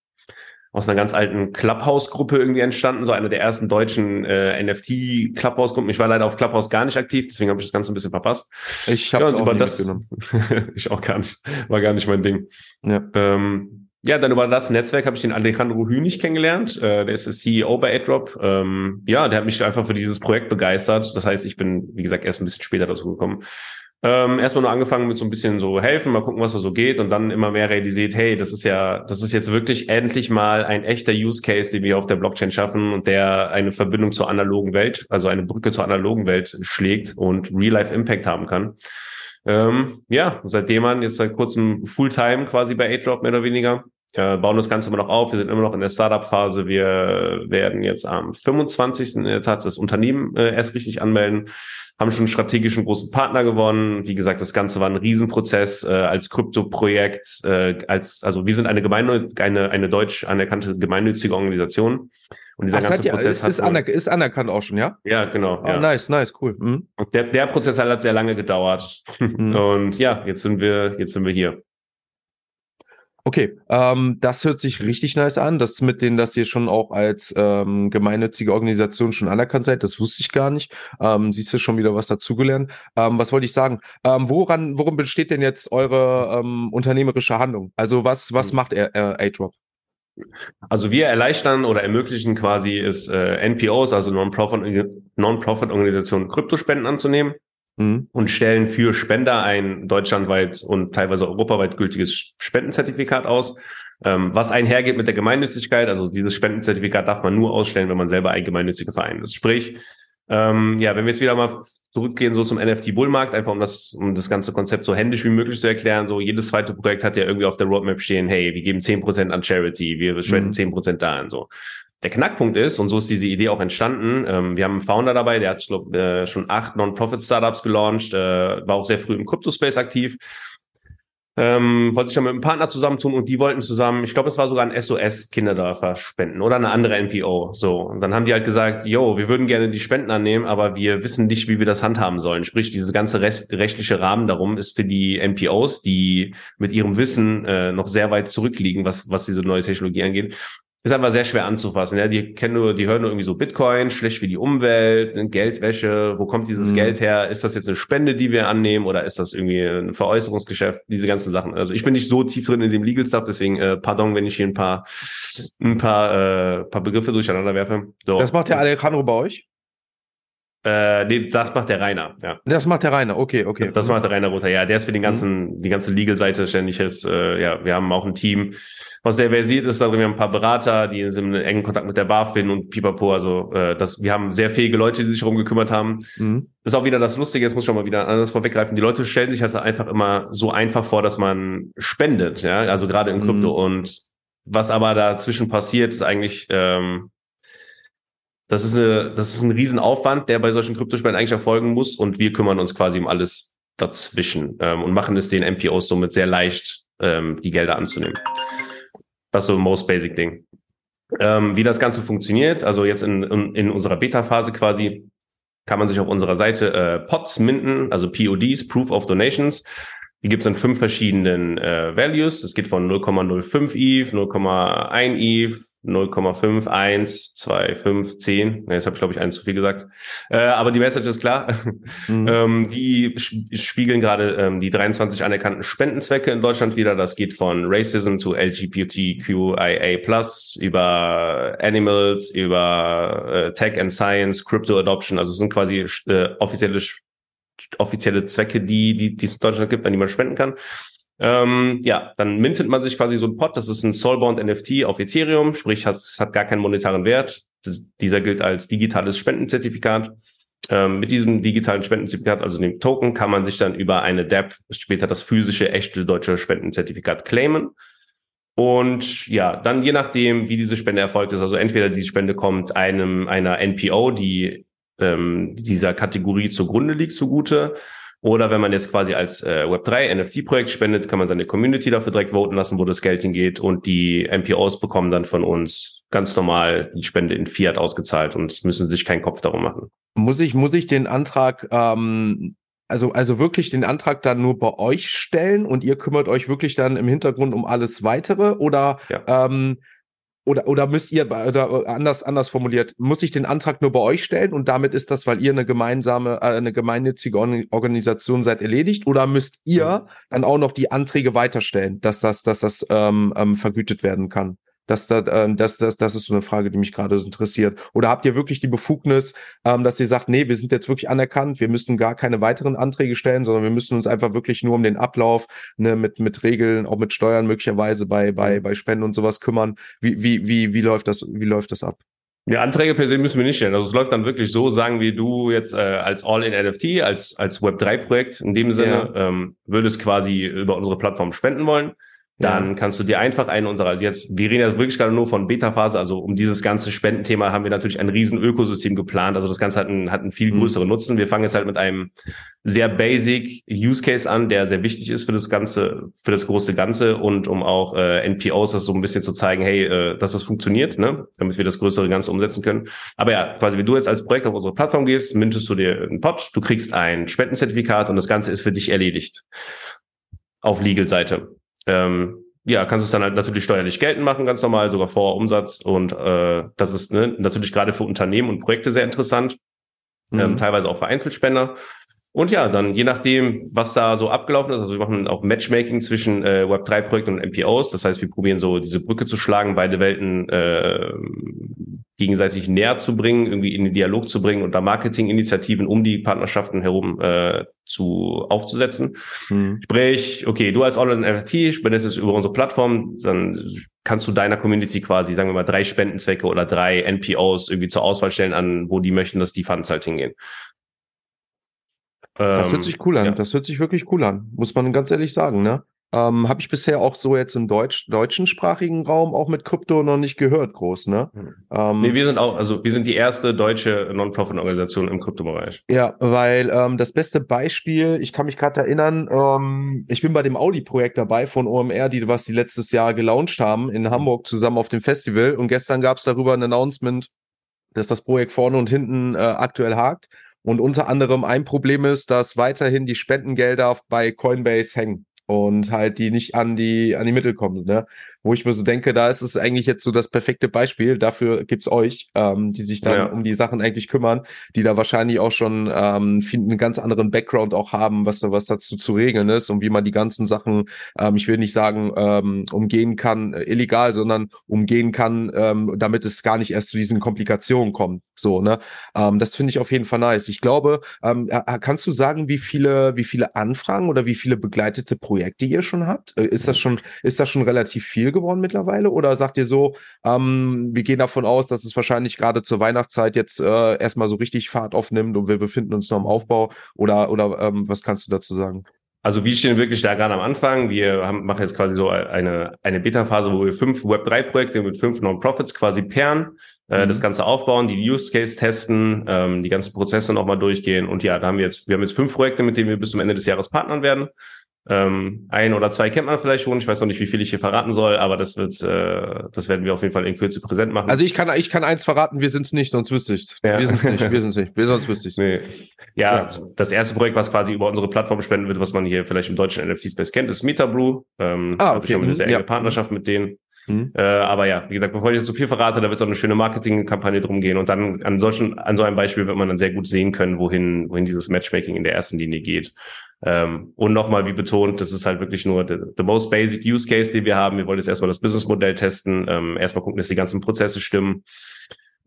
aus einer ganz alten Clubhouse-Gruppe irgendwie entstanden, so eine der ersten deutschen äh, NFT-Clubhouse-Gruppen. Ich war leider auf Clubhouse gar nicht aktiv, deswegen habe ich das Ganze ein bisschen verpasst. Ich habe ja, auch über das ich auch gar nicht, war gar nicht mein Ding. Ja. Ähm, ja, dann über das Netzwerk habe ich den Alejandro Hünig kennengelernt. Äh, der ist der CEO bei AdDrop. Ähm, ja, der hat mich einfach für dieses Projekt begeistert. Das heißt, ich bin, wie gesagt, erst ein bisschen später dazu gekommen. Ähm, erstmal nur angefangen mit so ein bisschen so helfen, mal gucken, was da so geht und dann immer mehr realisiert, hey, das ist ja, das ist jetzt wirklich endlich mal ein echter Use Case, den wir auf der Blockchain schaffen und der eine Verbindung zur analogen Welt, also eine Brücke zur analogen Welt schlägt und Real-Life Impact haben kann. Ähm, ja, seitdem man jetzt seit kurzem Fulltime quasi bei AidDrop mehr oder weniger äh, bauen das Ganze immer noch auf. Wir sind immer noch in der Startup-Phase. Wir werden jetzt am 25. in der Tat das Unternehmen äh, erst richtig anmelden haben schon strategischen großen Partner gewonnen. Wie gesagt, das Ganze war ein Riesenprozess äh, als Krypto-Projekt, äh, als also wir sind eine Gemeinde, eine eine deutsch anerkannte gemeinnützige Organisation. Und dieser Ach, ganze ja, Prozess ist, hat ist, anerk ist anerkannt auch schon, ja? Ja, genau. Ah, ja. nice, nice, cool. Mhm. Der, der Prozess hat sehr lange gedauert. Mhm. Und ja, jetzt sind wir jetzt sind wir hier. Okay, ähm, das hört sich richtig nice an. Das mit denen, dass ihr schon auch als ähm, gemeinnützige Organisation schon anerkannt seid, das wusste ich gar nicht. Ähm, siehst du schon wieder was dazugelernt. Ähm, was wollte ich sagen? Ähm, woran, worum besteht denn jetzt eure ähm, unternehmerische Handlung? Also was, was hm. macht äh, A-Drop? Also wir erleichtern oder ermöglichen quasi ist äh, NPOs, also Non-Profit-Organisationen, Kryptospenden anzunehmen mhm. und stellen für Spender ein deutschlandweit und teilweise europaweit gültiges Spendenzertifikat aus, ähm, was einhergeht mit der Gemeinnützigkeit. Also dieses Spendenzertifikat darf man nur ausstellen, wenn man selber ein gemeinnütziger Verein ist. Sprich, ähm, ja, wenn wir jetzt wieder mal zurückgehen so zum NFT-Bullmarkt, einfach um das, um das ganze Konzept so händisch wie möglich zu erklären, so jedes zweite Projekt hat ja irgendwie auf der Roadmap stehen, hey, wir geben zehn Prozent an Charity, wir spenden mhm. zehn Prozent da an so. Der Knackpunkt ist, und so ist diese Idee auch entstanden, ähm, wir haben einen Founder dabei, der hat glaub, äh, schon acht Non-Profit-Startups gelauncht, äh, war auch sehr früh im Crypto-Space aktiv, ähm, wollte sich dann mit einem Partner zusammentun und die wollten zusammen, ich glaube, es war sogar ein SOS Kinderdörfer spenden oder eine andere NPO. So. Und dann haben die halt gesagt, yo, wir würden gerne die Spenden annehmen, aber wir wissen nicht, wie wir das handhaben sollen. Sprich, dieses ganze rechtliche Rahmen darum ist für die NPOs, die mit ihrem Wissen äh, noch sehr weit zurückliegen, was, was diese neue Technologie angeht, ist einfach sehr schwer anzufassen. Ja, die kennen nur, die hören nur irgendwie so Bitcoin, schlecht für die Umwelt, Geldwäsche. Wo kommt dieses mhm. Geld her? Ist das jetzt eine Spende, die wir annehmen, oder ist das irgendwie ein Veräußerungsgeschäft? Diese ganzen Sachen. Also ich bin nicht so tief drin in dem Legal Stuff, deswegen äh, pardon, wenn ich hier ein paar, ein paar, äh, paar Begriffe durcheinander werfe. So. Das macht der Alejandro bei euch? Äh, nee, das macht der Rainer, ja. Das macht der Rainer, okay, okay. Das macht der Rainer Rother, ja. Der ist für den ganzen, mhm. die ganze Legal-Seite ständig ist. Äh, ja, wir haben auch ein Team, was sehr versiert ist. Also wir haben ein paar Berater, die sind in engen Kontakt mit der BaFin und Pipapo. Also äh, das, wir haben sehr fähige Leute, die sich darum gekümmert haben. Mhm. Ist auch wieder das Lustige, jetzt muss ich schon mal wieder anders vorweggreifen. Die Leute stellen sich also einfach immer so einfach vor, dass man spendet, ja, also gerade in Krypto. Mhm. Und was aber dazwischen passiert, ist eigentlich ähm, das ist, eine, das ist ein Riesenaufwand, der bei solchen Kryptospenden eigentlich erfolgen muss. Und wir kümmern uns quasi um alles dazwischen ähm, und machen es den MPOs somit sehr leicht, ähm, die Gelder anzunehmen. Das ist so ein most basic Ding. Ähm, wie das Ganze funktioniert, also jetzt in, in, in unserer Beta-Phase quasi, kann man sich auf unserer Seite äh, PODs minden, also PODs, Proof of Donations. Die gibt es in fünf verschiedenen äh, Values. Es geht von 0,05 ETH, 0,1 ETH, 0,5, 1, 2, 5, 10. Ne, jetzt habe ich, glaube ich, eins zu viel gesagt. Äh, aber die Message ist klar. Mhm. ähm, die spiegeln gerade ähm, die 23 anerkannten Spendenzwecke in Deutschland wieder. Das geht von Racism zu LGBTQIA+, über Animals, über äh, Tech and Science, Crypto Adoption. Also es sind quasi äh, offizielle offizielle Zwecke, die, die, die es in Deutschland gibt, an die man spenden kann. Ähm, ja, dann mintet man sich quasi so ein Pot. Das ist ein Soulbound NFT auf Ethereum, sprich, es hat gar keinen monetaren Wert. Das, dieser gilt als digitales Spendenzertifikat. Ähm, mit diesem digitalen Spendenzertifikat, also dem Token, kann man sich dann über eine DApp später das physische, echte deutsche Spendenzertifikat claimen. Und ja, dann je nachdem, wie diese Spende erfolgt ist, also entweder diese Spende kommt einem einer NPO, die ähm, dieser Kategorie zugrunde liegt, zugute. Oder wenn man jetzt quasi als äh, Web3 NFT-Projekt spendet, kann man seine Community dafür direkt voten lassen, wo das Geld hingeht. Und die MPOs bekommen dann von uns ganz normal die Spende in Fiat ausgezahlt und müssen sich keinen Kopf darum machen. Muss ich, muss ich den Antrag, ähm, also, also wirklich den Antrag dann nur bei euch stellen und ihr kümmert euch wirklich dann im Hintergrund um alles weitere? Oder ja. ähm, oder, oder müsst ihr, oder anders, anders formuliert, muss ich den Antrag nur bei euch stellen und damit ist das, weil ihr eine gemeinsame, äh, eine gemeinnützige Organisation seid, erledigt? Oder müsst ihr mhm. dann auch noch die Anträge weiterstellen, dass das, dass das ähm, ähm, vergütet werden kann? Das, das, ähm, das, das, das ist so eine Frage, die mich gerade so interessiert. Oder habt ihr wirklich die Befugnis, ähm, dass ihr sagt, nee, wir sind jetzt wirklich anerkannt, wir müssen gar keine weiteren Anträge stellen, sondern wir müssen uns einfach wirklich nur um den Ablauf ne, mit, mit Regeln, auch mit Steuern möglicherweise bei, bei, bei Spenden und sowas kümmern. Wie, wie, wie, wie läuft das, wie läuft das ab? Die Anträge per se müssen wir nicht stellen. Also es läuft dann wirklich so, sagen wir du jetzt äh, als All-in-NFT, als, als Web3-Projekt in dem Sinne, ja. ähm, würdest quasi über unsere Plattform spenden wollen dann ja. kannst du dir einfach einen unserer, also jetzt, wir reden ja wirklich gerade nur von Beta-Phase, also um dieses ganze Spendenthema haben wir natürlich ein riesen Ökosystem geplant. Also das Ganze hat einen, hat einen viel mhm. größeren mhm. Nutzen. Wir fangen jetzt halt mit einem sehr basic Use Case an, der sehr wichtig ist für das Ganze, für das große Ganze und um auch äh, NPOs das so ein bisschen zu zeigen, hey, äh, dass das funktioniert, ne? damit wir das größere Ganze umsetzen können. Aber ja, quasi wie du jetzt als Projekt auf unsere Plattform gehst, mintest du dir einen Pot, du kriegst ein Spendenzertifikat und das Ganze ist für dich erledigt. Auf Legal-Seite ähm, ja, kannst es dann halt natürlich steuerlich geltend machen, ganz normal, sogar vor Umsatz. Und äh, das ist ne, natürlich gerade für Unternehmen und Projekte sehr interessant, ähm, mhm. ähm, teilweise auch für Einzelspender. Und ja, dann je nachdem, was da so abgelaufen ist, also wir machen auch Matchmaking zwischen äh, Web3-Projekten und MPOs. Das heißt, wir probieren so diese Brücke zu schlagen, beide Welten äh, gegenseitig näher zu bringen, irgendwie in den Dialog zu bringen und da Marketinginitiativen um die Partnerschaften herum äh, zu aufzusetzen. Mhm. Sprich, okay, du als Online-NFT spendest es über unsere Plattform, dann kannst du deiner Community quasi, sagen wir mal, drei Spendenzwecke oder drei NPOs irgendwie zur Auswahl stellen, an wo die möchten, dass die Funds halt hingehen. Das hört ähm, sich cool an. Ja. Das hört sich wirklich cool an. Muss man ganz ehrlich sagen, ne? Ähm, Habe ich bisher auch so jetzt im Deutsch, deutschen sprachigen Raum auch mit Krypto noch nicht gehört, groß, ne? Mhm. Ähm, nee, wir sind auch, also wir sind die erste deutsche Non-Profit-Organisation im Kryptobereich. Ja, weil ähm, das beste Beispiel, ich kann mich gerade erinnern, ähm, ich bin bei dem Audi-Projekt dabei von OMR, die was die letztes Jahr gelauncht haben in Hamburg zusammen auf dem Festival und gestern gab es darüber ein Announcement, dass das Projekt vorne und hinten äh, aktuell hakt. Und unter anderem ein Problem ist, dass weiterhin die Spendengelder bei Coinbase hängen und halt die nicht an die an die Mittel kommen. Ne? Wo ich mir so denke, da ist es eigentlich jetzt so das perfekte Beispiel. Dafür gibt's euch, ähm, die sich dann ja. um die Sachen eigentlich kümmern, die da wahrscheinlich auch schon ähm, einen ganz anderen Background auch haben, was, was dazu zu regeln ist und wie man die ganzen Sachen, ähm, ich will nicht sagen, ähm, umgehen kann, äh, illegal, sondern umgehen kann, ähm, damit es gar nicht erst zu diesen Komplikationen kommt. So, ne? Ähm, das finde ich auf jeden Fall nice. Ich glaube, ähm, kannst du sagen, wie viele, wie viele Anfragen oder wie viele begleitete Projekte ihr schon habt? Äh, ist das schon, ist das schon relativ viel geworden mittlerweile? Oder sagt ihr so, ähm, wir gehen davon aus, dass es wahrscheinlich gerade zur Weihnachtszeit jetzt äh, erstmal so richtig Fahrt aufnimmt und wir befinden uns noch im Aufbau? Oder, oder ähm, was kannst du dazu sagen? Also wir stehen wirklich da gerade am Anfang. Wir haben, machen jetzt quasi so eine, eine Beta-Phase, wo wir fünf Web3-Projekte mit fünf Non-Profits quasi pairen, äh, mhm. das Ganze aufbauen, die Use Case testen, ähm, die ganzen Prozesse nochmal durchgehen. Und ja, da haben wir jetzt, wir haben jetzt fünf Projekte, mit denen wir bis zum Ende des Jahres partnern werden. Ähm, ein oder zwei kennt man vielleicht schon. Ich weiß noch nicht, wie viel ich hier verraten soll, aber das wird, äh, das werden wir auf jeden Fall in Kürze präsent machen. Also ich kann, ich kann eins verraten, wir sind es nicht, sonst wüsste ich ja. Wir sind es nicht, wir sind es nicht, wir sonst wüsste ich nee. ja, ja, das erste Projekt, was quasi über unsere Plattform spenden wird, was man hier vielleicht im deutschen NFT-Space kennt, ist MetaBrew. Ähm, ah, okay. Ich habe eine sehr enge ja. Partnerschaft mit denen. Mhm. Äh, aber ja, wie gesagt, bevor ich jetzt so viel verrate, da wird es auch eine schöne Marketingkampagne drum gehen. Und dann an solchen, an so einem Beispiel wird man dann sehr gut sehen können, wohin, wohin dieses Matchmaking in der ersten Linie geht. Ähm, und nochmal, wie betont, das ist halt wirklich nur the, the, most basic use case, den wir haben. Wir wollen jetzt erstmal das Businessmodell testen, ähm, erstmal gucken, dass die ganzen Prozesse stimmen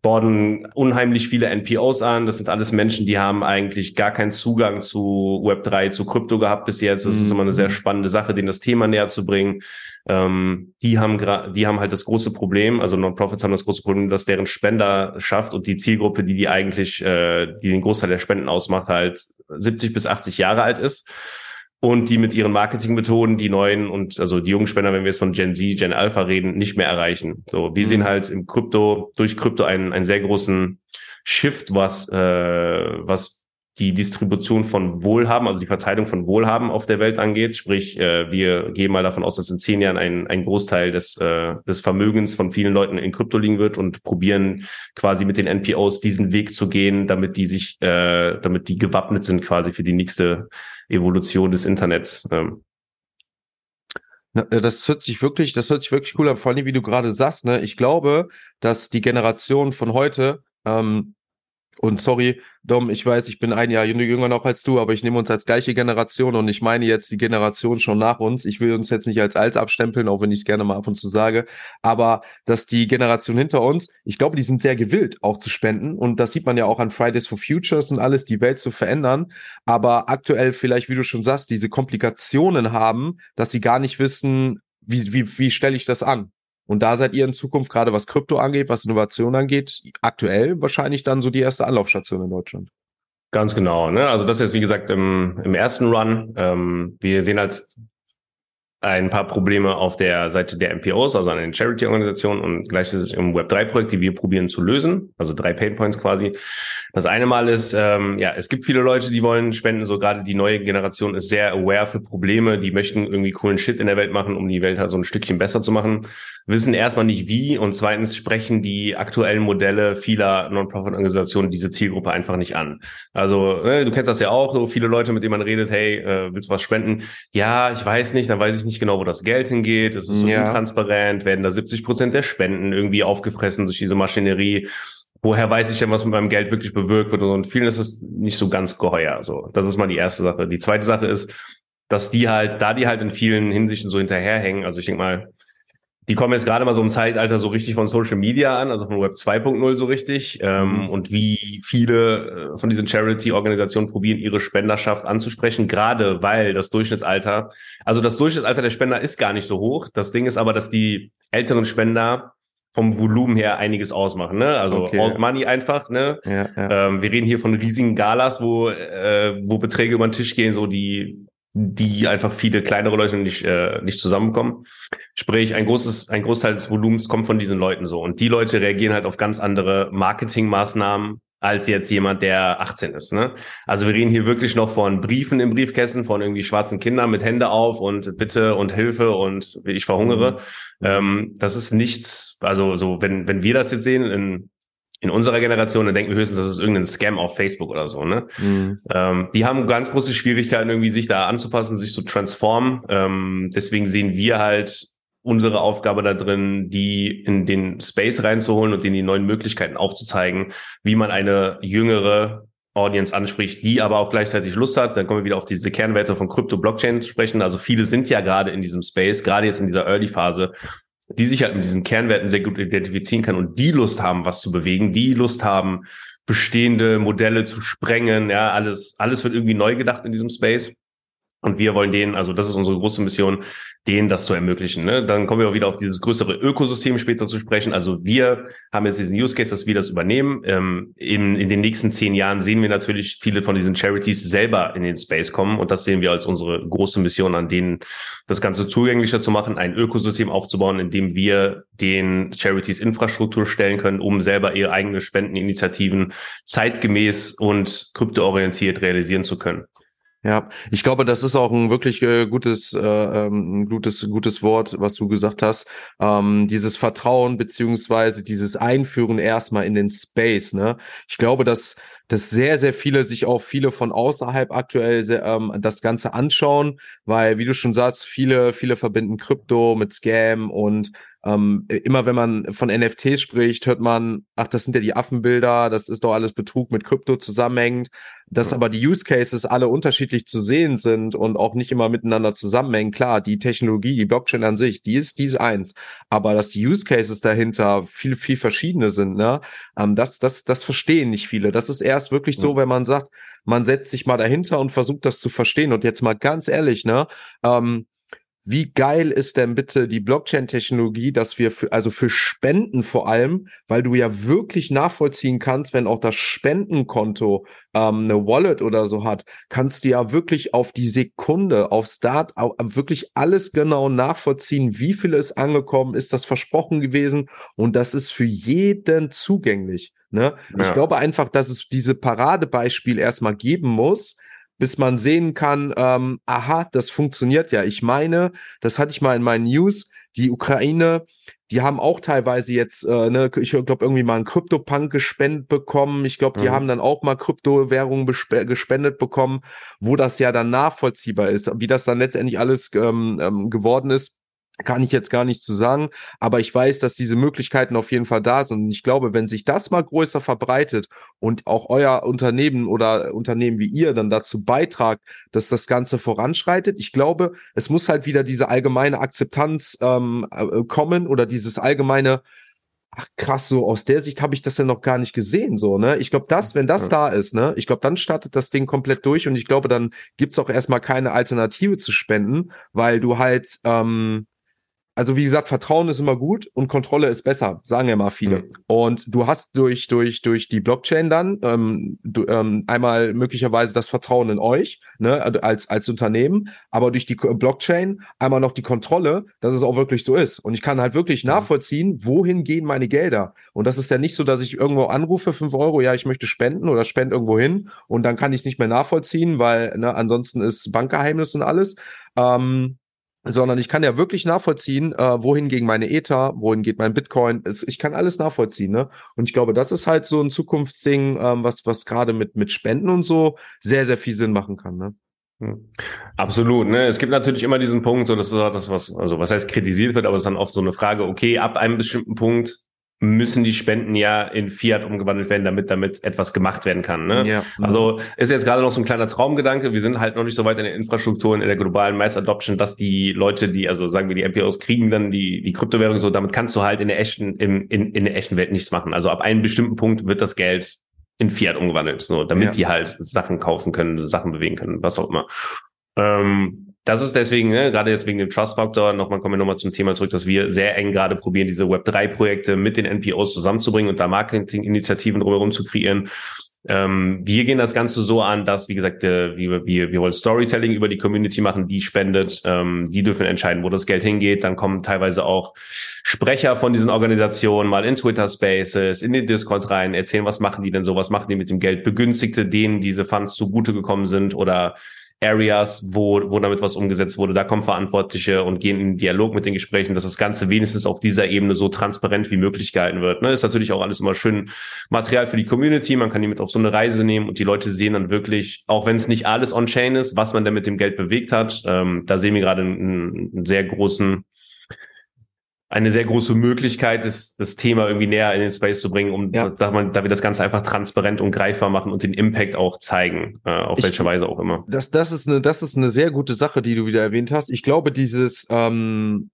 borden unheimlich viele NPOs an. Das sind alles Menschen, die haben eigentlich gar keinen Zugang zu Web3, zu Krypto gehabt bis jetzt. Das mhm. ist immer eine sehr spannende Sache, denen das Thema näher zu bringen. Ähm, die haben gerade, die haben halt das große Problem, also Non-Profits haben das große Problem, dass deren Spender schafft und die Zielgruppe, die die eigentlich, äh, die den Großteil der Spenden ausmacht, halt 70 bis 80 Jahre alt ist und die mit ihren Marketingmethoden die neuen und also die jungen Spender, wenn wir jetzt von Gen Z, Gen Alpha reden, nicht mehr erreichen. So, wir mhm. sehen halt im Krypto durch Krypto einen, einen sehr großen Shift, was äh, was die Distribution von Wohlhaben, also die Verteilung von Wohlhaben auf der Welt angeht. Sprich, äh, wir gehen mal davon aus, dass in zehn Jahren ein, ein Großteil des, äh, des Vermögens von vielen Leuten in Krypto liegen wird und probieren quasi mit den NPOs diesen Weg zu gehen, damit die sich, äh, damit die gewappnet sind quasi für die nächste Evolution des Internets. Ähm. Äh, das hört sich wirklich, das hört sich wirklich cool an, vor allem wie du gerade sagst, ne? Ich glaube, dass die Generation von heute ähm, und sorry, Dom, ich weiß, ich bin ein Jahr jünger noch als du, aber ich nehme uns als gleiche Generation und ich meine jetzt die Generation schon nach uns. Ich will uns jetzt nicht als alt abstempeln, auch wenn ich es gerne mal ab und zu sage. Aber dass die Generation hinter uns, ich glaube, die sind sehr gewillt, auch zu spenden. Und das sieht man ja auch an Fridays for Futures und alles, die Welt zu verändern. Aber aktuell vielleicht, wie du schon sagst, diese Komplikationen haben, dass sie gar nicht wissen, wie, wie, wie stelle ich das an? Und da seid ihr in Zukunft, gerade was Krypto angeht, was Innovation angeht, aktuell wahrscheinlich dann so die erste Anlaufstation in Deutschland. Ganz genau. Ne? Also das ist, wie gesagt, im, im ersten Run. Ähm, wir sehen halt ein paar Probleme auf der Seite der MPOs, also an den Charity-Organisationen und gleichzeitig im Web3-Projekt, die wir probieren zu lösen. Also drei Painpoints quasi. Das eine Mal ist, ähm, ja, es gibt viele Leute, die wollen spenden. So gerade die neue Generation ist sehr aware für Probleme. Die möchten irgendwie coolen Shit in der Welt machen, um die Welt halt so ein Stückchen besser zu machen. Wissen erstmal nicht wie und zweitens sprechen die aktuellen Modelle vieler Non-Profit-Organisationen diese Zielgruppe einfach nicht an. Also ne, du kennst das ja auch, so viele Leute, mit denen man redet, hey, äh, willst du was spenden? Ja, ich weiß nicht, dann weiß ich nicht genau, wo das Geld hingeht. Es ist so ja. intransparent, werden da 70 Prozent der Spenden irgendwie aufgefressen durch diese Maschinerie woher weiß ich denn, was mit meinem Geld wirklich bewirkt wird? Und vielen ist es nicht so ganz geheuer. So, das ist mal die erste Sache. Die zweite Sache ist, dass die halt, da die halt in vielen Hinsichten so hinterherhängen. Also ich denke mal, die kommen jetzt gerade mal so im Zeitalter so richtig von Social Media an, also von Web 2.0 so richtig. Ähm, mhm. Und wie viele äh, von diesen Charity-Organisationen probieren, ihre Spenderschaft anzusprechen, gerade weil das Durchschnittsalter, also das Durchschnittsalter der Spender ist gar nicht so hoch. Das Ding ist aber, dass die älteren Spender vom Volumen her einiges ausmachen. Ne? Also okay. Old Money einfach. Ne? Ja, ja. Ähm, wir reden hier von riesigen Galas, wo, äh, wo Beträge über den Tisch gehen, so die die einfach viele kleinere Leute nicht, äh, nicht zusammenkommen. Sprich, ein großes, ein Großteil des Volumens kommt von diesen Leuten so. Und die Leute reagieren halt auf ganz andere Marketingmaßnahmen als jetzt jemand, der 18 ist. Ne? Also wir reden hier wirklich noch von Briefen im Briefkästen, von irgendwie schwarzen Kindern mit Hände auf und Bitte und Hilfe und ich verhungere. Mhm. Ähm, das ist nichts, also so, wenn, wenn wir das jetzt sehen in, in unserer Generation, dann denken wir höchstens, das ist irgendein Scam auf Facebook oder so. Ne? Mhm. Ähm, die haben ganz große Schwierigkeiten, irgendwie sich da anzupassen, sich zu transformen. Ähm, deswegen sehen wir halt unsere Aufgabe da drin, die in den Space reinzuholen und denen die neuen Möglichkeiten aufzuzeigen, wie man eine jüngere Audience anspricht, die aber auch gleichzeitig Lust hat. Dann kommen wir wieder auf diese Kernwerte von Krypto, Blockchain zu sprechen. Also viele sind ja gerade in diesem Space, gerade jetzt in dieser Early-Phase, die sich halt mit diesen Kernwerten sehr gut identifizieren kann und die Lust haben, was zu bewegen, die Lust haben, bestehende Modelle zu sprengen. Ja, alles, alles wird irgendwie neu gedacht in diesem Space. Und wir wollen denen, also das ist unsere große Mission, denen das zu ermöglichen. Ne? Dann kommen wir auch wieder auf dieses größere Ökosystem später zu sprechen. Also wir haben jetzt diesen Use Case, dass wir das übernehmen. Ähm, in, in den nächsten zehn Jahren sehen wir natürlich viele von diesen Charities selber in den Space kommen. Und das sehen wir als unsere große Mission, an denen das Ganze zugänglicher zu machen, ein Ökosystem aufzubauen, in dem wir den Charities Infrastruktur stellen können, um selber ihre eigenen Spendeninitiativen zeitgemäß und kryptoorientiert realisieren zu können. Ja, ich glaube, das ist auch ein wirklich äh, gutes, äh, ähm, gutes, gutes Wort, was du gesagt hast. Ähm, dieses Vertrauen beziehungsweise dieses Einführen erstmal in den Space. Ne, ich glaube, dass dass sehr, sehr viele sich auch viele von außerhalb aktuell sehr, ähm, das Ganze anschauen, weil, wie du schon sagst, viele, viele verbinden Krypto mit Scam und ähm, immer wenn man von NFTs spricht, hört man, ach, das sind ja die Affenbilder, das ist doch alles Betrug mit Krypto zusammenhängend. Dass ja. aber die Use Cases alle unterschiedlich zu sehen sind und auch nicht immer miteinander zusammenhängen. Klar, die Technologie, die Blockchain an sich, die ist, die ist eins. Aber dass die Use Cases dahinter viel, viel verschiedene sind, ne, ähm, das, das, das verstehen nicht viele. Das ist erst wirklich ja. so, wenn man sagt, man setzt sich mal dahinter und versucht das zu verstehen. Und jetzt mal ganz ehrlich, ne, ähm, wie geil ist denn bitte die Blockchain-Technologie, dass wir für, also für Spenden vor allem, weil du ja wirklich nachvollziehen kannst, wenn auch das Spendenkonto ähm, eine Wallet oder so hat, kannst du ja wirklich auf die Sekunde, auf Start, auf, wirklich alles genau nachvollziehen, wie viel ist angekommen, ist das versprochen gewesen und das ist für jeden zugänglich. Ne? Ja. Ich glaube einfach, dass es diese Paradebeispiel erstmal geben muss, bis man sehen kann, ähm, aha, das funktioniert ja. Ich meine, das hatte ich mal in meinen News, die Ukraine, die haben auch teilweise jetzt, äh, ne, ich glaube, irgendwie mal einen Krypto-Punk gespendet bekommen. Ich glaube, die mhm. haben dann auch mal Kryptowährungen gespendet bekommen, wo das ja dann nachvollziehbar ist. Wie das dann letztendlich alles ähm, ähm, geworden ist, kann ich jetzt gar nicht zu sagen, aber ich weiß, dass diese Möglichkeiten auf jeden Fall da sind. Und ich glaube, wenn sich das mal größer verbreitet und auch euer Unternehmen oder Unternehmen wie ihr dann dazu beitragt, dass das Ganze voranschreitet, ich glaube, es muss halt wieder diese allgemeine Akzeptanz ähm, äh, kommen oder dieses allgemeine, ach krass, so aus der Sicht habe ich das ja noch gar nicht gesehen, so, ne? Ich glaube, das, wenn das ja. da ist, ne, ich glaube, dann startet das Ding komplett durch und ich glaube, dann gibt's auch erstmal keine Alternative zu spenden, weil du halt, ähm, also wie gesagt, Vertrauen ist immer gut und Kontrolle ist besser, sagen ja mal viele. Mhm. Und du hast durch durch durch die Blockchain dann ähm, du, ähm, einmal möglicherweise das Vertrauen in euch, ne, also als als Unternehmen, aber durch die Blockchain einmal noch die Kontrolle, dass es auch wirklich so ist. Und ich kann halt wirklich mhm. nachvollziehen, wohin gehen meine Gelder. Und das ist ja nicht so, dass ich irgendwo anrufe, fünf Euro, ja, ich möchte spenden oder spende irgendwo hin und dann kann ich es nicht mehr nachvollziehen, weil ne, ansonsten ist Bankgeheimnis und alles. Ähm, sondern ich kann ja wirklich nachvollziehen, äh, wohin gegen meine Ether, wohin geht mein Bitcoin. Es, ich kann alles nachvollziehen, ne? Und ich glaube, das ist halt so ein Zukunftsding, ähm, was was gerade mit mit Spenden und so sehr sehr viel Sinn machen kann, ne? Hm. Absolut, ne? Es gibt natürlich immer diesen Punkt, so das ist auch das, was, also was heißt kritisiert wird, aber es ist dann oft so eine Frage, okay, ab einem bestimmten Punkt müssen die Spenden ja in Fiat umgewandelt werden, damit damit etwas gemacht werden kann. Ne? Ja. Also ist jetzt gerade noch so ein kleiner Traumgedanke. Wir sind halt noch nicht so weit in der Infrastruktur und in der globalen Mass Adoption, dass die Leute, die also sagen wir die MPOs kriegen dann die die Kryptowährung so, damit kannst du halt in der echten im, in, in der echten Welt nichts machen. Also ab einem bestimmten Punkt wird das Geld in Fiat umgewandelt, so damit ja. die halt Sachen kaufen können, Sachen bewegen können, was auch immer. Ähm, das ist deswegen, ne, gerade jetzt wegen dem Trust-Faktor, nochmal kommen wir nochmal zum Thema zurück, dass wir sehr eng gerade probieren, diese Web3-Projekte mit den NPOs zusammenzubringen und da Marketing-Initiativen drumherum zu kreieren. Ähm, wir gehen das Ganze so an, dass, wie gesagt, äh, wir, wir, wir wollen Storytelling über die Community machen, die spendet, ähm, die dürfen entscheiden, wo das Geld hingeht. Dann kommen teilweise auch Sprecher von diesen Organisationen mal in Twitter Spaces, in den Discord rein, erzählen, was machen die denn so, was machen die mit dem Geld, begünstigte denen diese Funds zugute gekommen sind oder Areas, wo, wo damit was umgesetzt wurde. Da kommen Verantwortliche und gehen in Dialog mit den Gesprächen, dass das Ganze wenigstens auf dieser Ebene so transparent wie möglich gehalten wird. Ne? Ist natürlich auch alles immer schön Material für die Community. Man kann die mit auf so eine Reise nehmen und die Leute sehen dann wirklich, auch wenn es nicht alles on-chain ist, was man denn mit dem Geld bewegt hat. Ähm, da sehen wir gerade einen, einen sehr großen eine sehr große Möglichkeit, das, das Thema irgendwie näher in den Space zu bringen, um ja. da, man, da wir das Ganze einfach transparent und greifbar machen und den Impact auch zeigen, äh, auf ich, welche Weise auch immer. Das, das, ist eine, das ist eine sehr gute Sache, die du wieder erwähnt hast. Ich glaube, dieses ähm,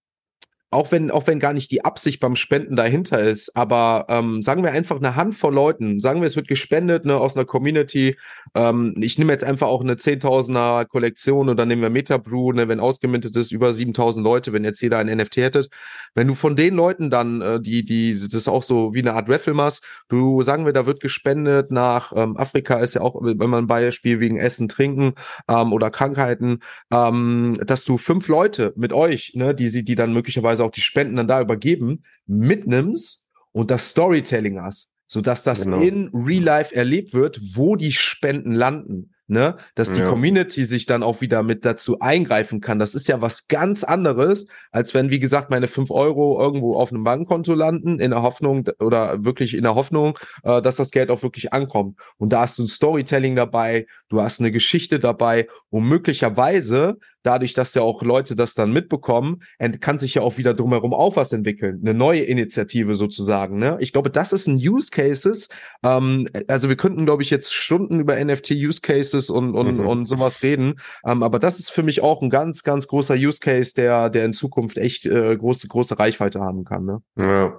auch wenn, auch wenn gar nicht die Absicht beim Spenden dahinter ist, aber ähm, sagen wir einfach eine Handvoll Leuten, sagen wir, es wird gespendet ne, aus einer Community. Ähm, ich nehme jetzt einfach auch eine 10.000er Kollektion und dann nehmen wir Metabrew, ne, wenn ausgemintet ist, über 7.000 Leute, wenn jetzt jeder ein NFT hättet. Wenn du von den Leuten dann, äh, die, die, das ist auch so wie eine Art Raffle machst, du sagen wir, da wird gespendet nach ähm, Afrika, ist ja auch, wenn man ein Beispiel wegen Essen, Trinken ähm, oder Krankheiten, ähm, dass du fünf Leute mit euch, ne, die die dann möglicherweise beziehungsweise auch die Spenden dann da übergeben, mitnimmst und das Storytelling hast, sodass das genau. in Real Life erlebt wird, wo die Spenden landen. ne, dass die Ja. Community sich dann auch wieder mit dazu eingreifen kann. Das ist ja was ganz anderes, als wenn, wie gesagt, meine fünf Euro irgendwo auf einem Bankkonto landen, in der Hoffnung oder wirklich in der Hoffnung, äh, dass das Geld auch wirklich ankommt. Und da hast du ein Storytelling dabei, du hast eine Geschichte dabei und möglicherweise, dadurch, dass ja auch Leute das dann mitbekommen, kann sich ja auch wieder drumherum auch was entwickeln. Eine neue Initiative sozusagen. Ne? Ich glaube, das ist ein Use Cases. Ähm, also wir könnten, glaube ich, jetzt Stunden über NFT Use Cases und, und, Mhm. und sowas reden. Ähm, aber das ist für mich auch ein ganz, ganz großer Use Case, der, der in Zukunft echt äh, große, große Reichweite haben kann. Ne? Ja.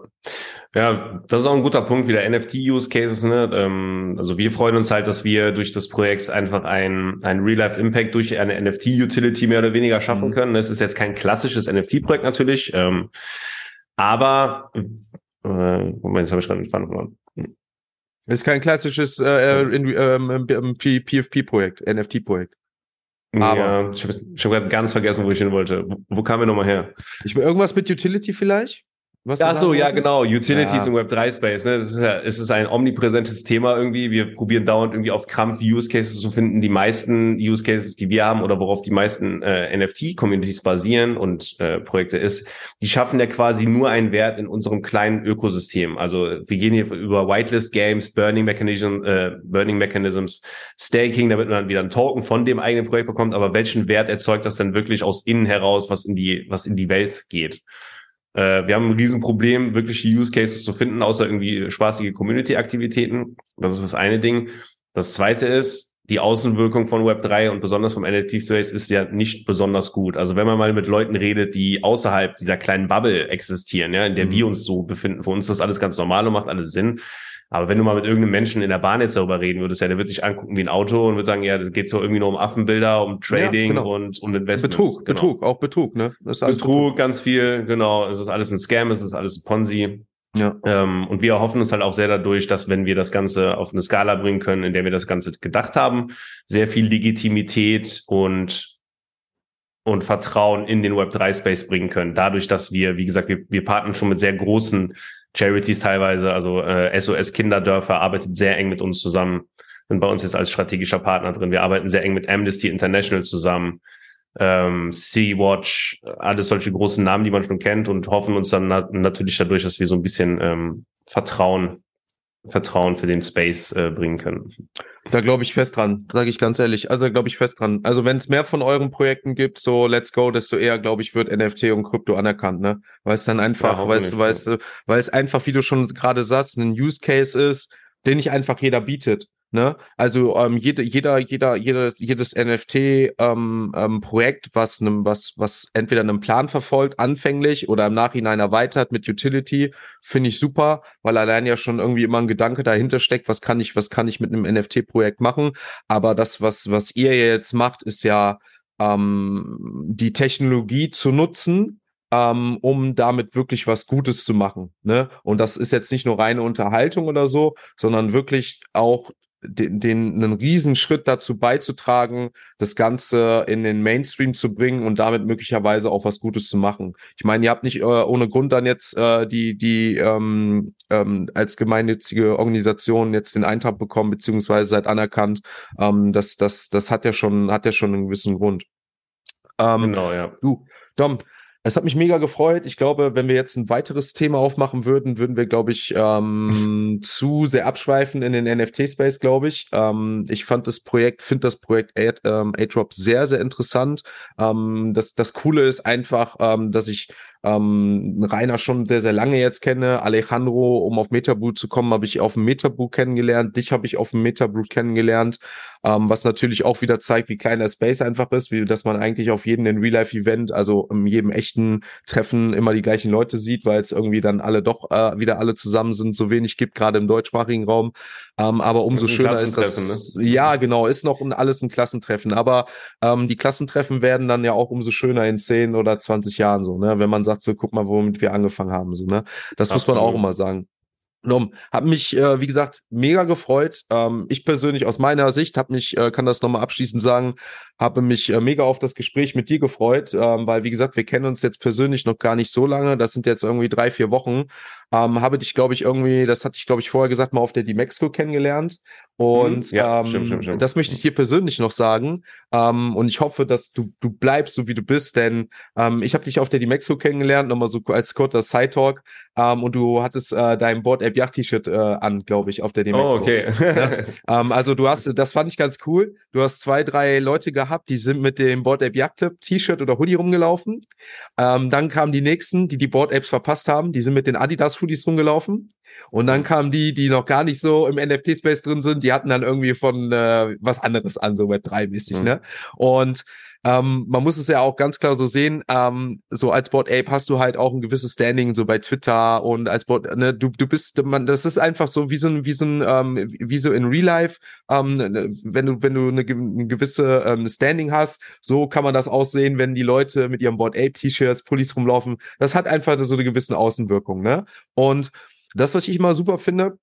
Ja, das ist auch ein guter Punkt, wieder NFT-Use-Cases. Ne? Ähm, also wir freuen uns halt, dass wir durch das Projekt einfach ein, ein Real-Life-Impact durch eine NFT-Utility mehr oder weniger schaffen Mhm. können. Das ist jetzt kein klassisches NFT-Projekt natürlich, ähm, aber äh, Moment, jetzt habe ich gerade den Faden verloren. Ist kein klassisches äh, in, ähm, ähm, PFP-Projekt, NFT-Projekt. Aber- ja, ich habe hab gerade ganz vergessen, wo ich hin wollte. Wo, wo kamen wir nochmal her? Ich irgendwas mit Utility vielleicht? Was Ach so, ja, genau. Utilities Ja. im Web3 Space. Ne? Das ist ja, es ist ein omnipräsentes Thema irgendwie. Wir probieren dauernd irgendwie auf Krampf Use Cases zu finden. Die meisten Use Cases, die wir haben oder worauf die meisten äh, NFT-Communities basieren und äh, Projekte ist, die schaffen ja quasi nur einen Wert in unserem kleinen Ökosystem. Also wir gehen hier über Whitelist Games, Burning Mechanism, äh, Burning Mechanisms, Staking, damit man wieder einen Token von dem eigenen Projekt bekommt. Aber welchen Wert erzeugt das denn wirklich aus innen heraus, was in die, was in die Welt geht? Äh, wir haben ein Riesenproblem, wirkliche Use Cases zu finden, außer irgendwie spaßige Community-Aktivitäten. Das ist das eine Ding. Das zweite ist, die Außenwirkung von Web3 und besonders vom NFT Space ist ja nicht besonders gut. Also wenn man mal mit Leuten redet, die außerhalb dieser kleinen Bubble existieren, ja, in der Mhm. wir uns so befinden, für uns ist das alles ganz normal und macht alles Sinn. Aber wenn du mal mit irgendeinem Menschen in der Bahn jetzt darüber reden würdest, ja, der wird dich angucken wie ein Auto und wird sagen, ja, das geht so irgendwie nur um Affenbilder, um Trading genau. und um Investments. Betrug, Genau. Betrug, auch Betrug, ne? Alles Betrug, ganz viel, genau. Es ist alles ein Scam, es ist alles ein Ponzi. Ja. Ähm, und wir erhoffen uns halt auch sehr dadurch, dass wenn wir das Ganze auf eine Skala bringen können, in der wir das Ganze gedacht haben, sehr viel Legitimität und und Vertrauen in den Web3-Space bringen können. Dadurch, dass wir, wie gesagt, wir, wir partnern schon mit sehr großen Charities teilweise, also äh, SOS Kinderdörfer arbeitet sehr eng mit uns zusammen, sind bei uns jetzt als strategischer Partner drin. Wir arbeiten sehr eng mit Amnesty International zusammen, ähm, Sea-Watch, alles solche großen Namen, die man schon kennt und hoffen uns dann na natürlich dadurch, dass wir so ein bisschen ähm, Vertrauen, Vertrauen für den Space äh, bringen können. Da glaube ich fest dran, sage ich ganz ehrlich. Also glaube ich fest dran. Also wenn es mehr von euren Projekten gibt, so let's go, desto eher, glaube ich, wird NFT und Krypto anerkannt, ne? Weil es dann einfach, Ja, weißt du, weißt du, weil es einfach, wie du schon gerade sagst, ein Use Case ist, den nicht einfach jeder bietet. Ne? Also ähm, jede, jeder, jeder, jedes, jedes NFT ähm, ähm, was einem, was, was entweder einen Plan verfolgt, anfänglich oder im Nachhinein erweitert mit Utility, finde ich super, weil allein ja schon irgendwie immer ein Gedanke dahinter steckt, was kann ich, was kann ich mit einem NFT-Projekt machen. Aber das, was, was ihr jetzt macht, ist ja ähm, die Technologie zu nutzen, ähm, um damit wirklich was Gutes zu machen. Ne? Und das ist jetzt nicht nur reine Unterhaltung oder so, sondern wirklich auch den, den einen riesen Schritt dazu beizutragen, das Ganze in den Mainstream zu bringen und damit möglicherweise auch was Gutes zu machen. Ich meine, ihr habt nicht äh, ohne Grund dann jetzt äh, die die ähm, ähm, als gemeinnützige Organisation jetzt den Eintrag bekommen beziehungsweise seid anerkannt. Ähm, das das das hat ja schon hat ja schon einen gewissen Grund. Ähm, Genau, ja. Du, Dom, es hat mich mega gefreut. Ich glaube, wenn wir jetzt ein weiteres Thema aufmachen würden, würden wir, glaube ich, ähm, zu sehr abschweifen in den NFT-Space, glaube ich. Ähm, ich fand das Projekt, finde das Projekt A- ähm, A-Drop sehr, sehr interessant. Ähm, das, das Coole ist einfach, ähm, dass ich ähm, Rainer schon sehr, sehr lange jetzt kenne. Alejandro, um auf Metabroot zu kommen, habe ich auf dem Metabroot kennengelernt. Dich habe ich auf dem Metabroot kennengelernt. Ähm, was natürlich auch wieder zeigt, wie klein der Space einfach ist, wie dass man eigentlich auf jedem Real-Life-Event, also in jedem echten Treffen immer die gleichen Leute sieht, weil es irgendwie dann alle doch äh, wieder alle zusammen sind, so wenig gibt, gerade im deutschsprachigen Raum. Ähm, aber umso ist schöner ist das. Klassentreffen, Ja, genau, ist noch ein, alles ein Klassentreffen. Aber ähm, die Klassentreffen werden dann ja auch umso schöner in 10 oder 20 Jahren so, ne? Wenn man sagt, so guck mal, womit wir angefangen haben. So, ne? Das muss man auch Absolut. immer sagen. Nom, hat mich, äh, wie gesagt, mega gefreut. Ähm, ich persönlich aus meiner Sicht habe mich, äh, kann das nochmal abschließend sagen, habe mich äh, mega auf das Gespräch mit dir gefreut, ähm, weil, wie gesagt, wir kennen uns jetzt persönlich noch gar nicht so lange. Das sind jetzt irgendwie drei, vier Wochen. Ähm, habe dich, glaube ich, irgendwie, das hatte ich, glaube ich, vorher gesagt, mal auf der D-Mexico kennengelernt. Und mhm, ja, ähm, stimmt, stimmt, stimmt. das möchte ich dir persönlich noch sagen. Ähm, und ich hoffe, dass du, du bleibst, so wie du bist, denn ähm, ich habe dich auf der D-Mexico kennengelernt, nochmal so als kurzer Side-Talk. Ähm, und du hattest äh, dein Board App Yacht T-Shirt äh, an, glaube ich, auf der D-Mexico. Oh, okay. ja? ähm, also du hast, das fand ich ganz cool. Du hast zwei, drei Leute gehabt, die sind mit dem Board App Yacht T-Shirt oder Hoodie rumgelaufen. Ähm, dann kamen die nächsten, die die Board Apps verpasst haben. Die sind mit den Adidas Hoodies rumgelaufen. Und dann kamen die, die noch gar nicht so im NFT-Space drin sind, die hatten dann irgendwie von äh, was anderes an, so Web 3-mäßig, mhm. ne? Und ähm, man muss es ja auch ganz klar so sehen, ähm, so als Board Ape hast du halt auch ein gewisses Standing so bei Twitter und als Board, ne, du, du bist, man, das ist einfach so wie so ein, wie so ein, ähm, wie so in Real Life, ähm, ne, wenn du, wenn du eine, eine gewisse ähm, Standing hast, so kann man das aussehen, wenn die Leute mit ihrem Board Ape T-Shirts, Pullis rumlaufen. Das hat einfach so eine gewisse Außenwirkung, ne? Und das, was ich immer super finde,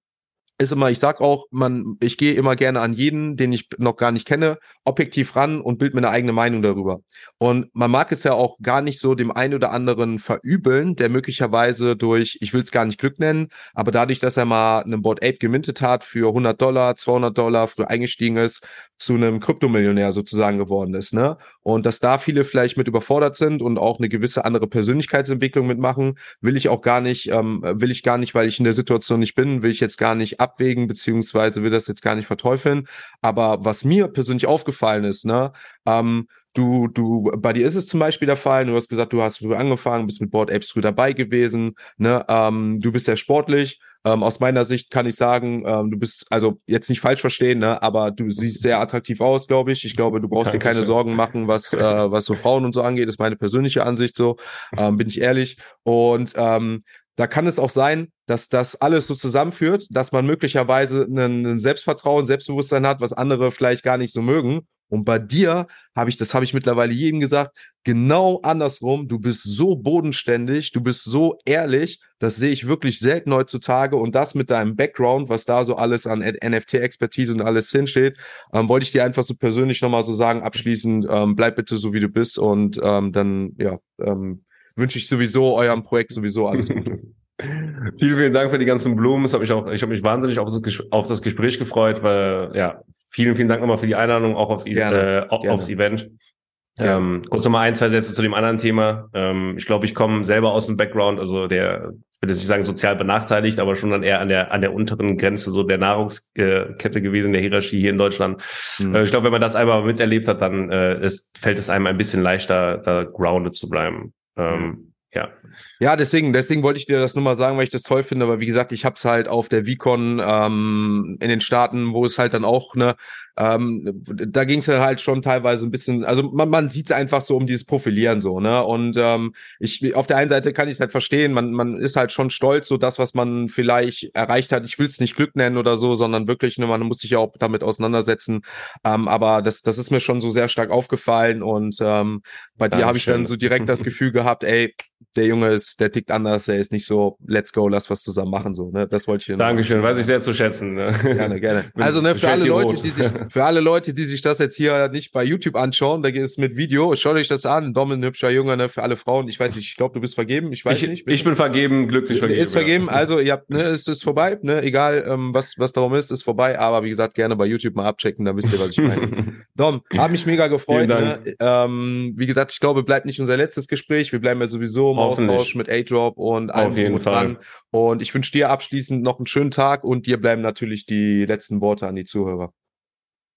ist immer, ich sag auch, man, ich gehe immer gerne an jeden, den ich noch gar nicht kenne, objektiv ran und bild mir eine eigene Meinung darüber. Und man mag es ja auch gar nicht so dem einen oder anderen verübeln, der möglicherweise durch, ich will es gar nicht Glück nennen, aber dadurch, dass er mal einen Board Ape gemintet hat für 100 Dollar, 200 Dollar, früh eingestiegen ist, zu einem Kryptomillionär sozusagen geworden ist, ne? Und dass da viele vielleicht mit überfordert sind und auch eine gewisse andere Persönlichkeitsentwicklung mitmachen, will ich auch gar nicht, ähm, will ich gar nicht, weil ich in der Situation nicht bin, will ich jetzt gar nicht abwägen, beziehungsweise will das jetzt gar nicht verteufeln. Aber was mir persönlich aufgefallen ist, ne, ähm, Du, du, bei dir ist es zum Beispiel der Fall, du hast gesagt, du hast früh angefangen, bist mit Board Apes früh dabei gewesen, ne? Ähm, du bist sehr sportlich. Ähm, aus meiner Sicht kann ich sagen, ähm, du bist, also jetzt nicht falsch verstehen, ne? aber du siehst sehr attraktiv aus, glaube ich. Ich glaube, du brauchst dir keine Sorgen machen, was, äh, was so Frauen und so angeht. Ist meine persönliche Ansicht so, ähm, bin ich ehrlich. Und ähm, da kann es auch sein, dass das alles so zusammenführt, dass man möglicherweise ein Selbstvertrauen, Selbstbewusstsein hat, was andere vielleicht gar nicht so mögen und bei dir habe ich, das habe ich mittlerweile jedem gesagt, genau andersrum. Du bist so bodenständig, du bist so ehrlich. Das sehe ich wirklich selten heutzutage. Und das mit deinem Background, was da so alles an NFT-Expertise und alles hinsteht, ähm, wollte ich dir einfach so persönlich nochmal so sagen, abschließend, ähm, bleib bitte so, wie du bist. Und ähm, dann, ja, ähm, wünsche ich sowieso eurem Projekt sowieso alles Gute. vielen, vielen Dank für die ganzen Blumen. Das habe ich auch, ich habe mich wahnsinnig auf das, auf das Gespräch gefreut, weil ja, vielen, vielen Dank nochmal für die Einladung, auch auf, gerne, äh, gerne. aufs Event. Ja. Ähm, kurz nochmal ein, zwei Sätze zu dem anderen Thema. Ähm, ich glaube, ich komme selber aus dem Background, also der, ich will jetzt nicht sagen sozial benachteiligt, aber schon dann eher an der, an der unteren Grenze so der Nahrungskette gewesen, der Hierarchie hier in Deutschland. Mhm. Äh, ich glaube, wenn man das einmal miterlebt hat, dann äh, ist, fällt es einem ein bisschen leichter, da grounded zu bleiben. Ähm, ja. Ja, deswegen, deswegen wollte ich dir das nur mal sagen, weil ich das toll finde. Aber wie gesagt, ich habe es halt auf der Vicon ähm, in den Staaten, wo es halt dann auch ne, ähm, da ging es dann halt schon teilweise ein bisschen, also man, man sieht es einfach so um dieses Profilieren so, ne? Und ähm, ich auf der einen Seite kann ich es halt verstehen, man, man ist halt schon stolz, so das, was man vielleicht erreicht hat. Ich will es nicht Glück nennen oder so, sondern wirklich, ne, man muss sich ja auch damit auseinandersetzen. Ähm, aber das, das ist mir schon so sehr stark aufgefallen und ähm, bei dir habe ich dann so direkt das Gefühl gehabt, ey, der Junge ist, der tickt anders, der ist nicht so, let's go, lass was zusammen machen, so, ne? Das wollte ich dir Dankeschön, weiß ich sehr zu schätzen. Ne? Gerne, gerne. Also, ne, für alle Leute, die sich, für alle Leute, die sich das jetzt hier nicht bei YouTube anschauen, da geht es mit Video, schaut euch das an. Dom, ein hübscher Junge, ne, für alle Frauen. Ich weiß nicht, ich glaube, du bist vergeben, ich weiß ich, nicht. Ich bin vergeben, glücklich vergeben. Ist vergeben, ja. also, ihr habt, ne, es ist vorbei, ne, egal, ähm, was, was darum ist, ist vorbei, aber wie gesagt, gerne bei YouTube mal abchecken, da wisst ihr, was ich meine. Dom, hab mich mega gefreut, ne? ähm, wie gesagt, ich glaube, bleibt nicht unser letztes Gespräch, wir bleiben ja sowieso im Austausch mit A-Drop und allem Auf jeden Fall. Dran. Und ich wünsche dir abschließend noch einen schönen Tag und dir bleiben natürlich die letzten Worte an die Zuhörer.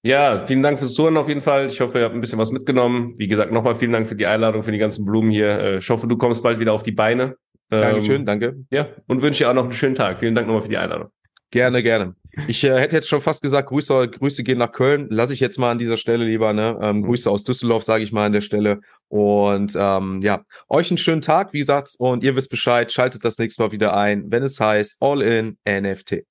Ja, vielen Dank fürs Zuhören auf jeden Fall. Ich hoffe, ihr habt ein bisschen was mitgenommen. Wie gesagt, nochmal vielen Dank für die Einladung, für die ganzen Blumen hier. Äh, ich hoffe, du kommst bald wieder auf die Beine. Dankeschön, ähm, danke. Ja, und wünsche dir auch noch einen schönen Tag. Vielen Dank nochmal für die Einladung. Gerne, gerne. Ich äh, hätte jetzt schon fast gesagt, Grüße, Grüße gehen nach Köln. Lass ich jetzt mal an dieser Stelle lieber. Ne? Ähm, mhm. Grüße aus Düsseldorf, sage ich mal an der Stelle. Und ähm, ja, euch einen schönen Tag, wie gesagt. Und ihr wisst Bescheid, schaltet das nächste Mal wieder ein, wenn es heißt All in NFT.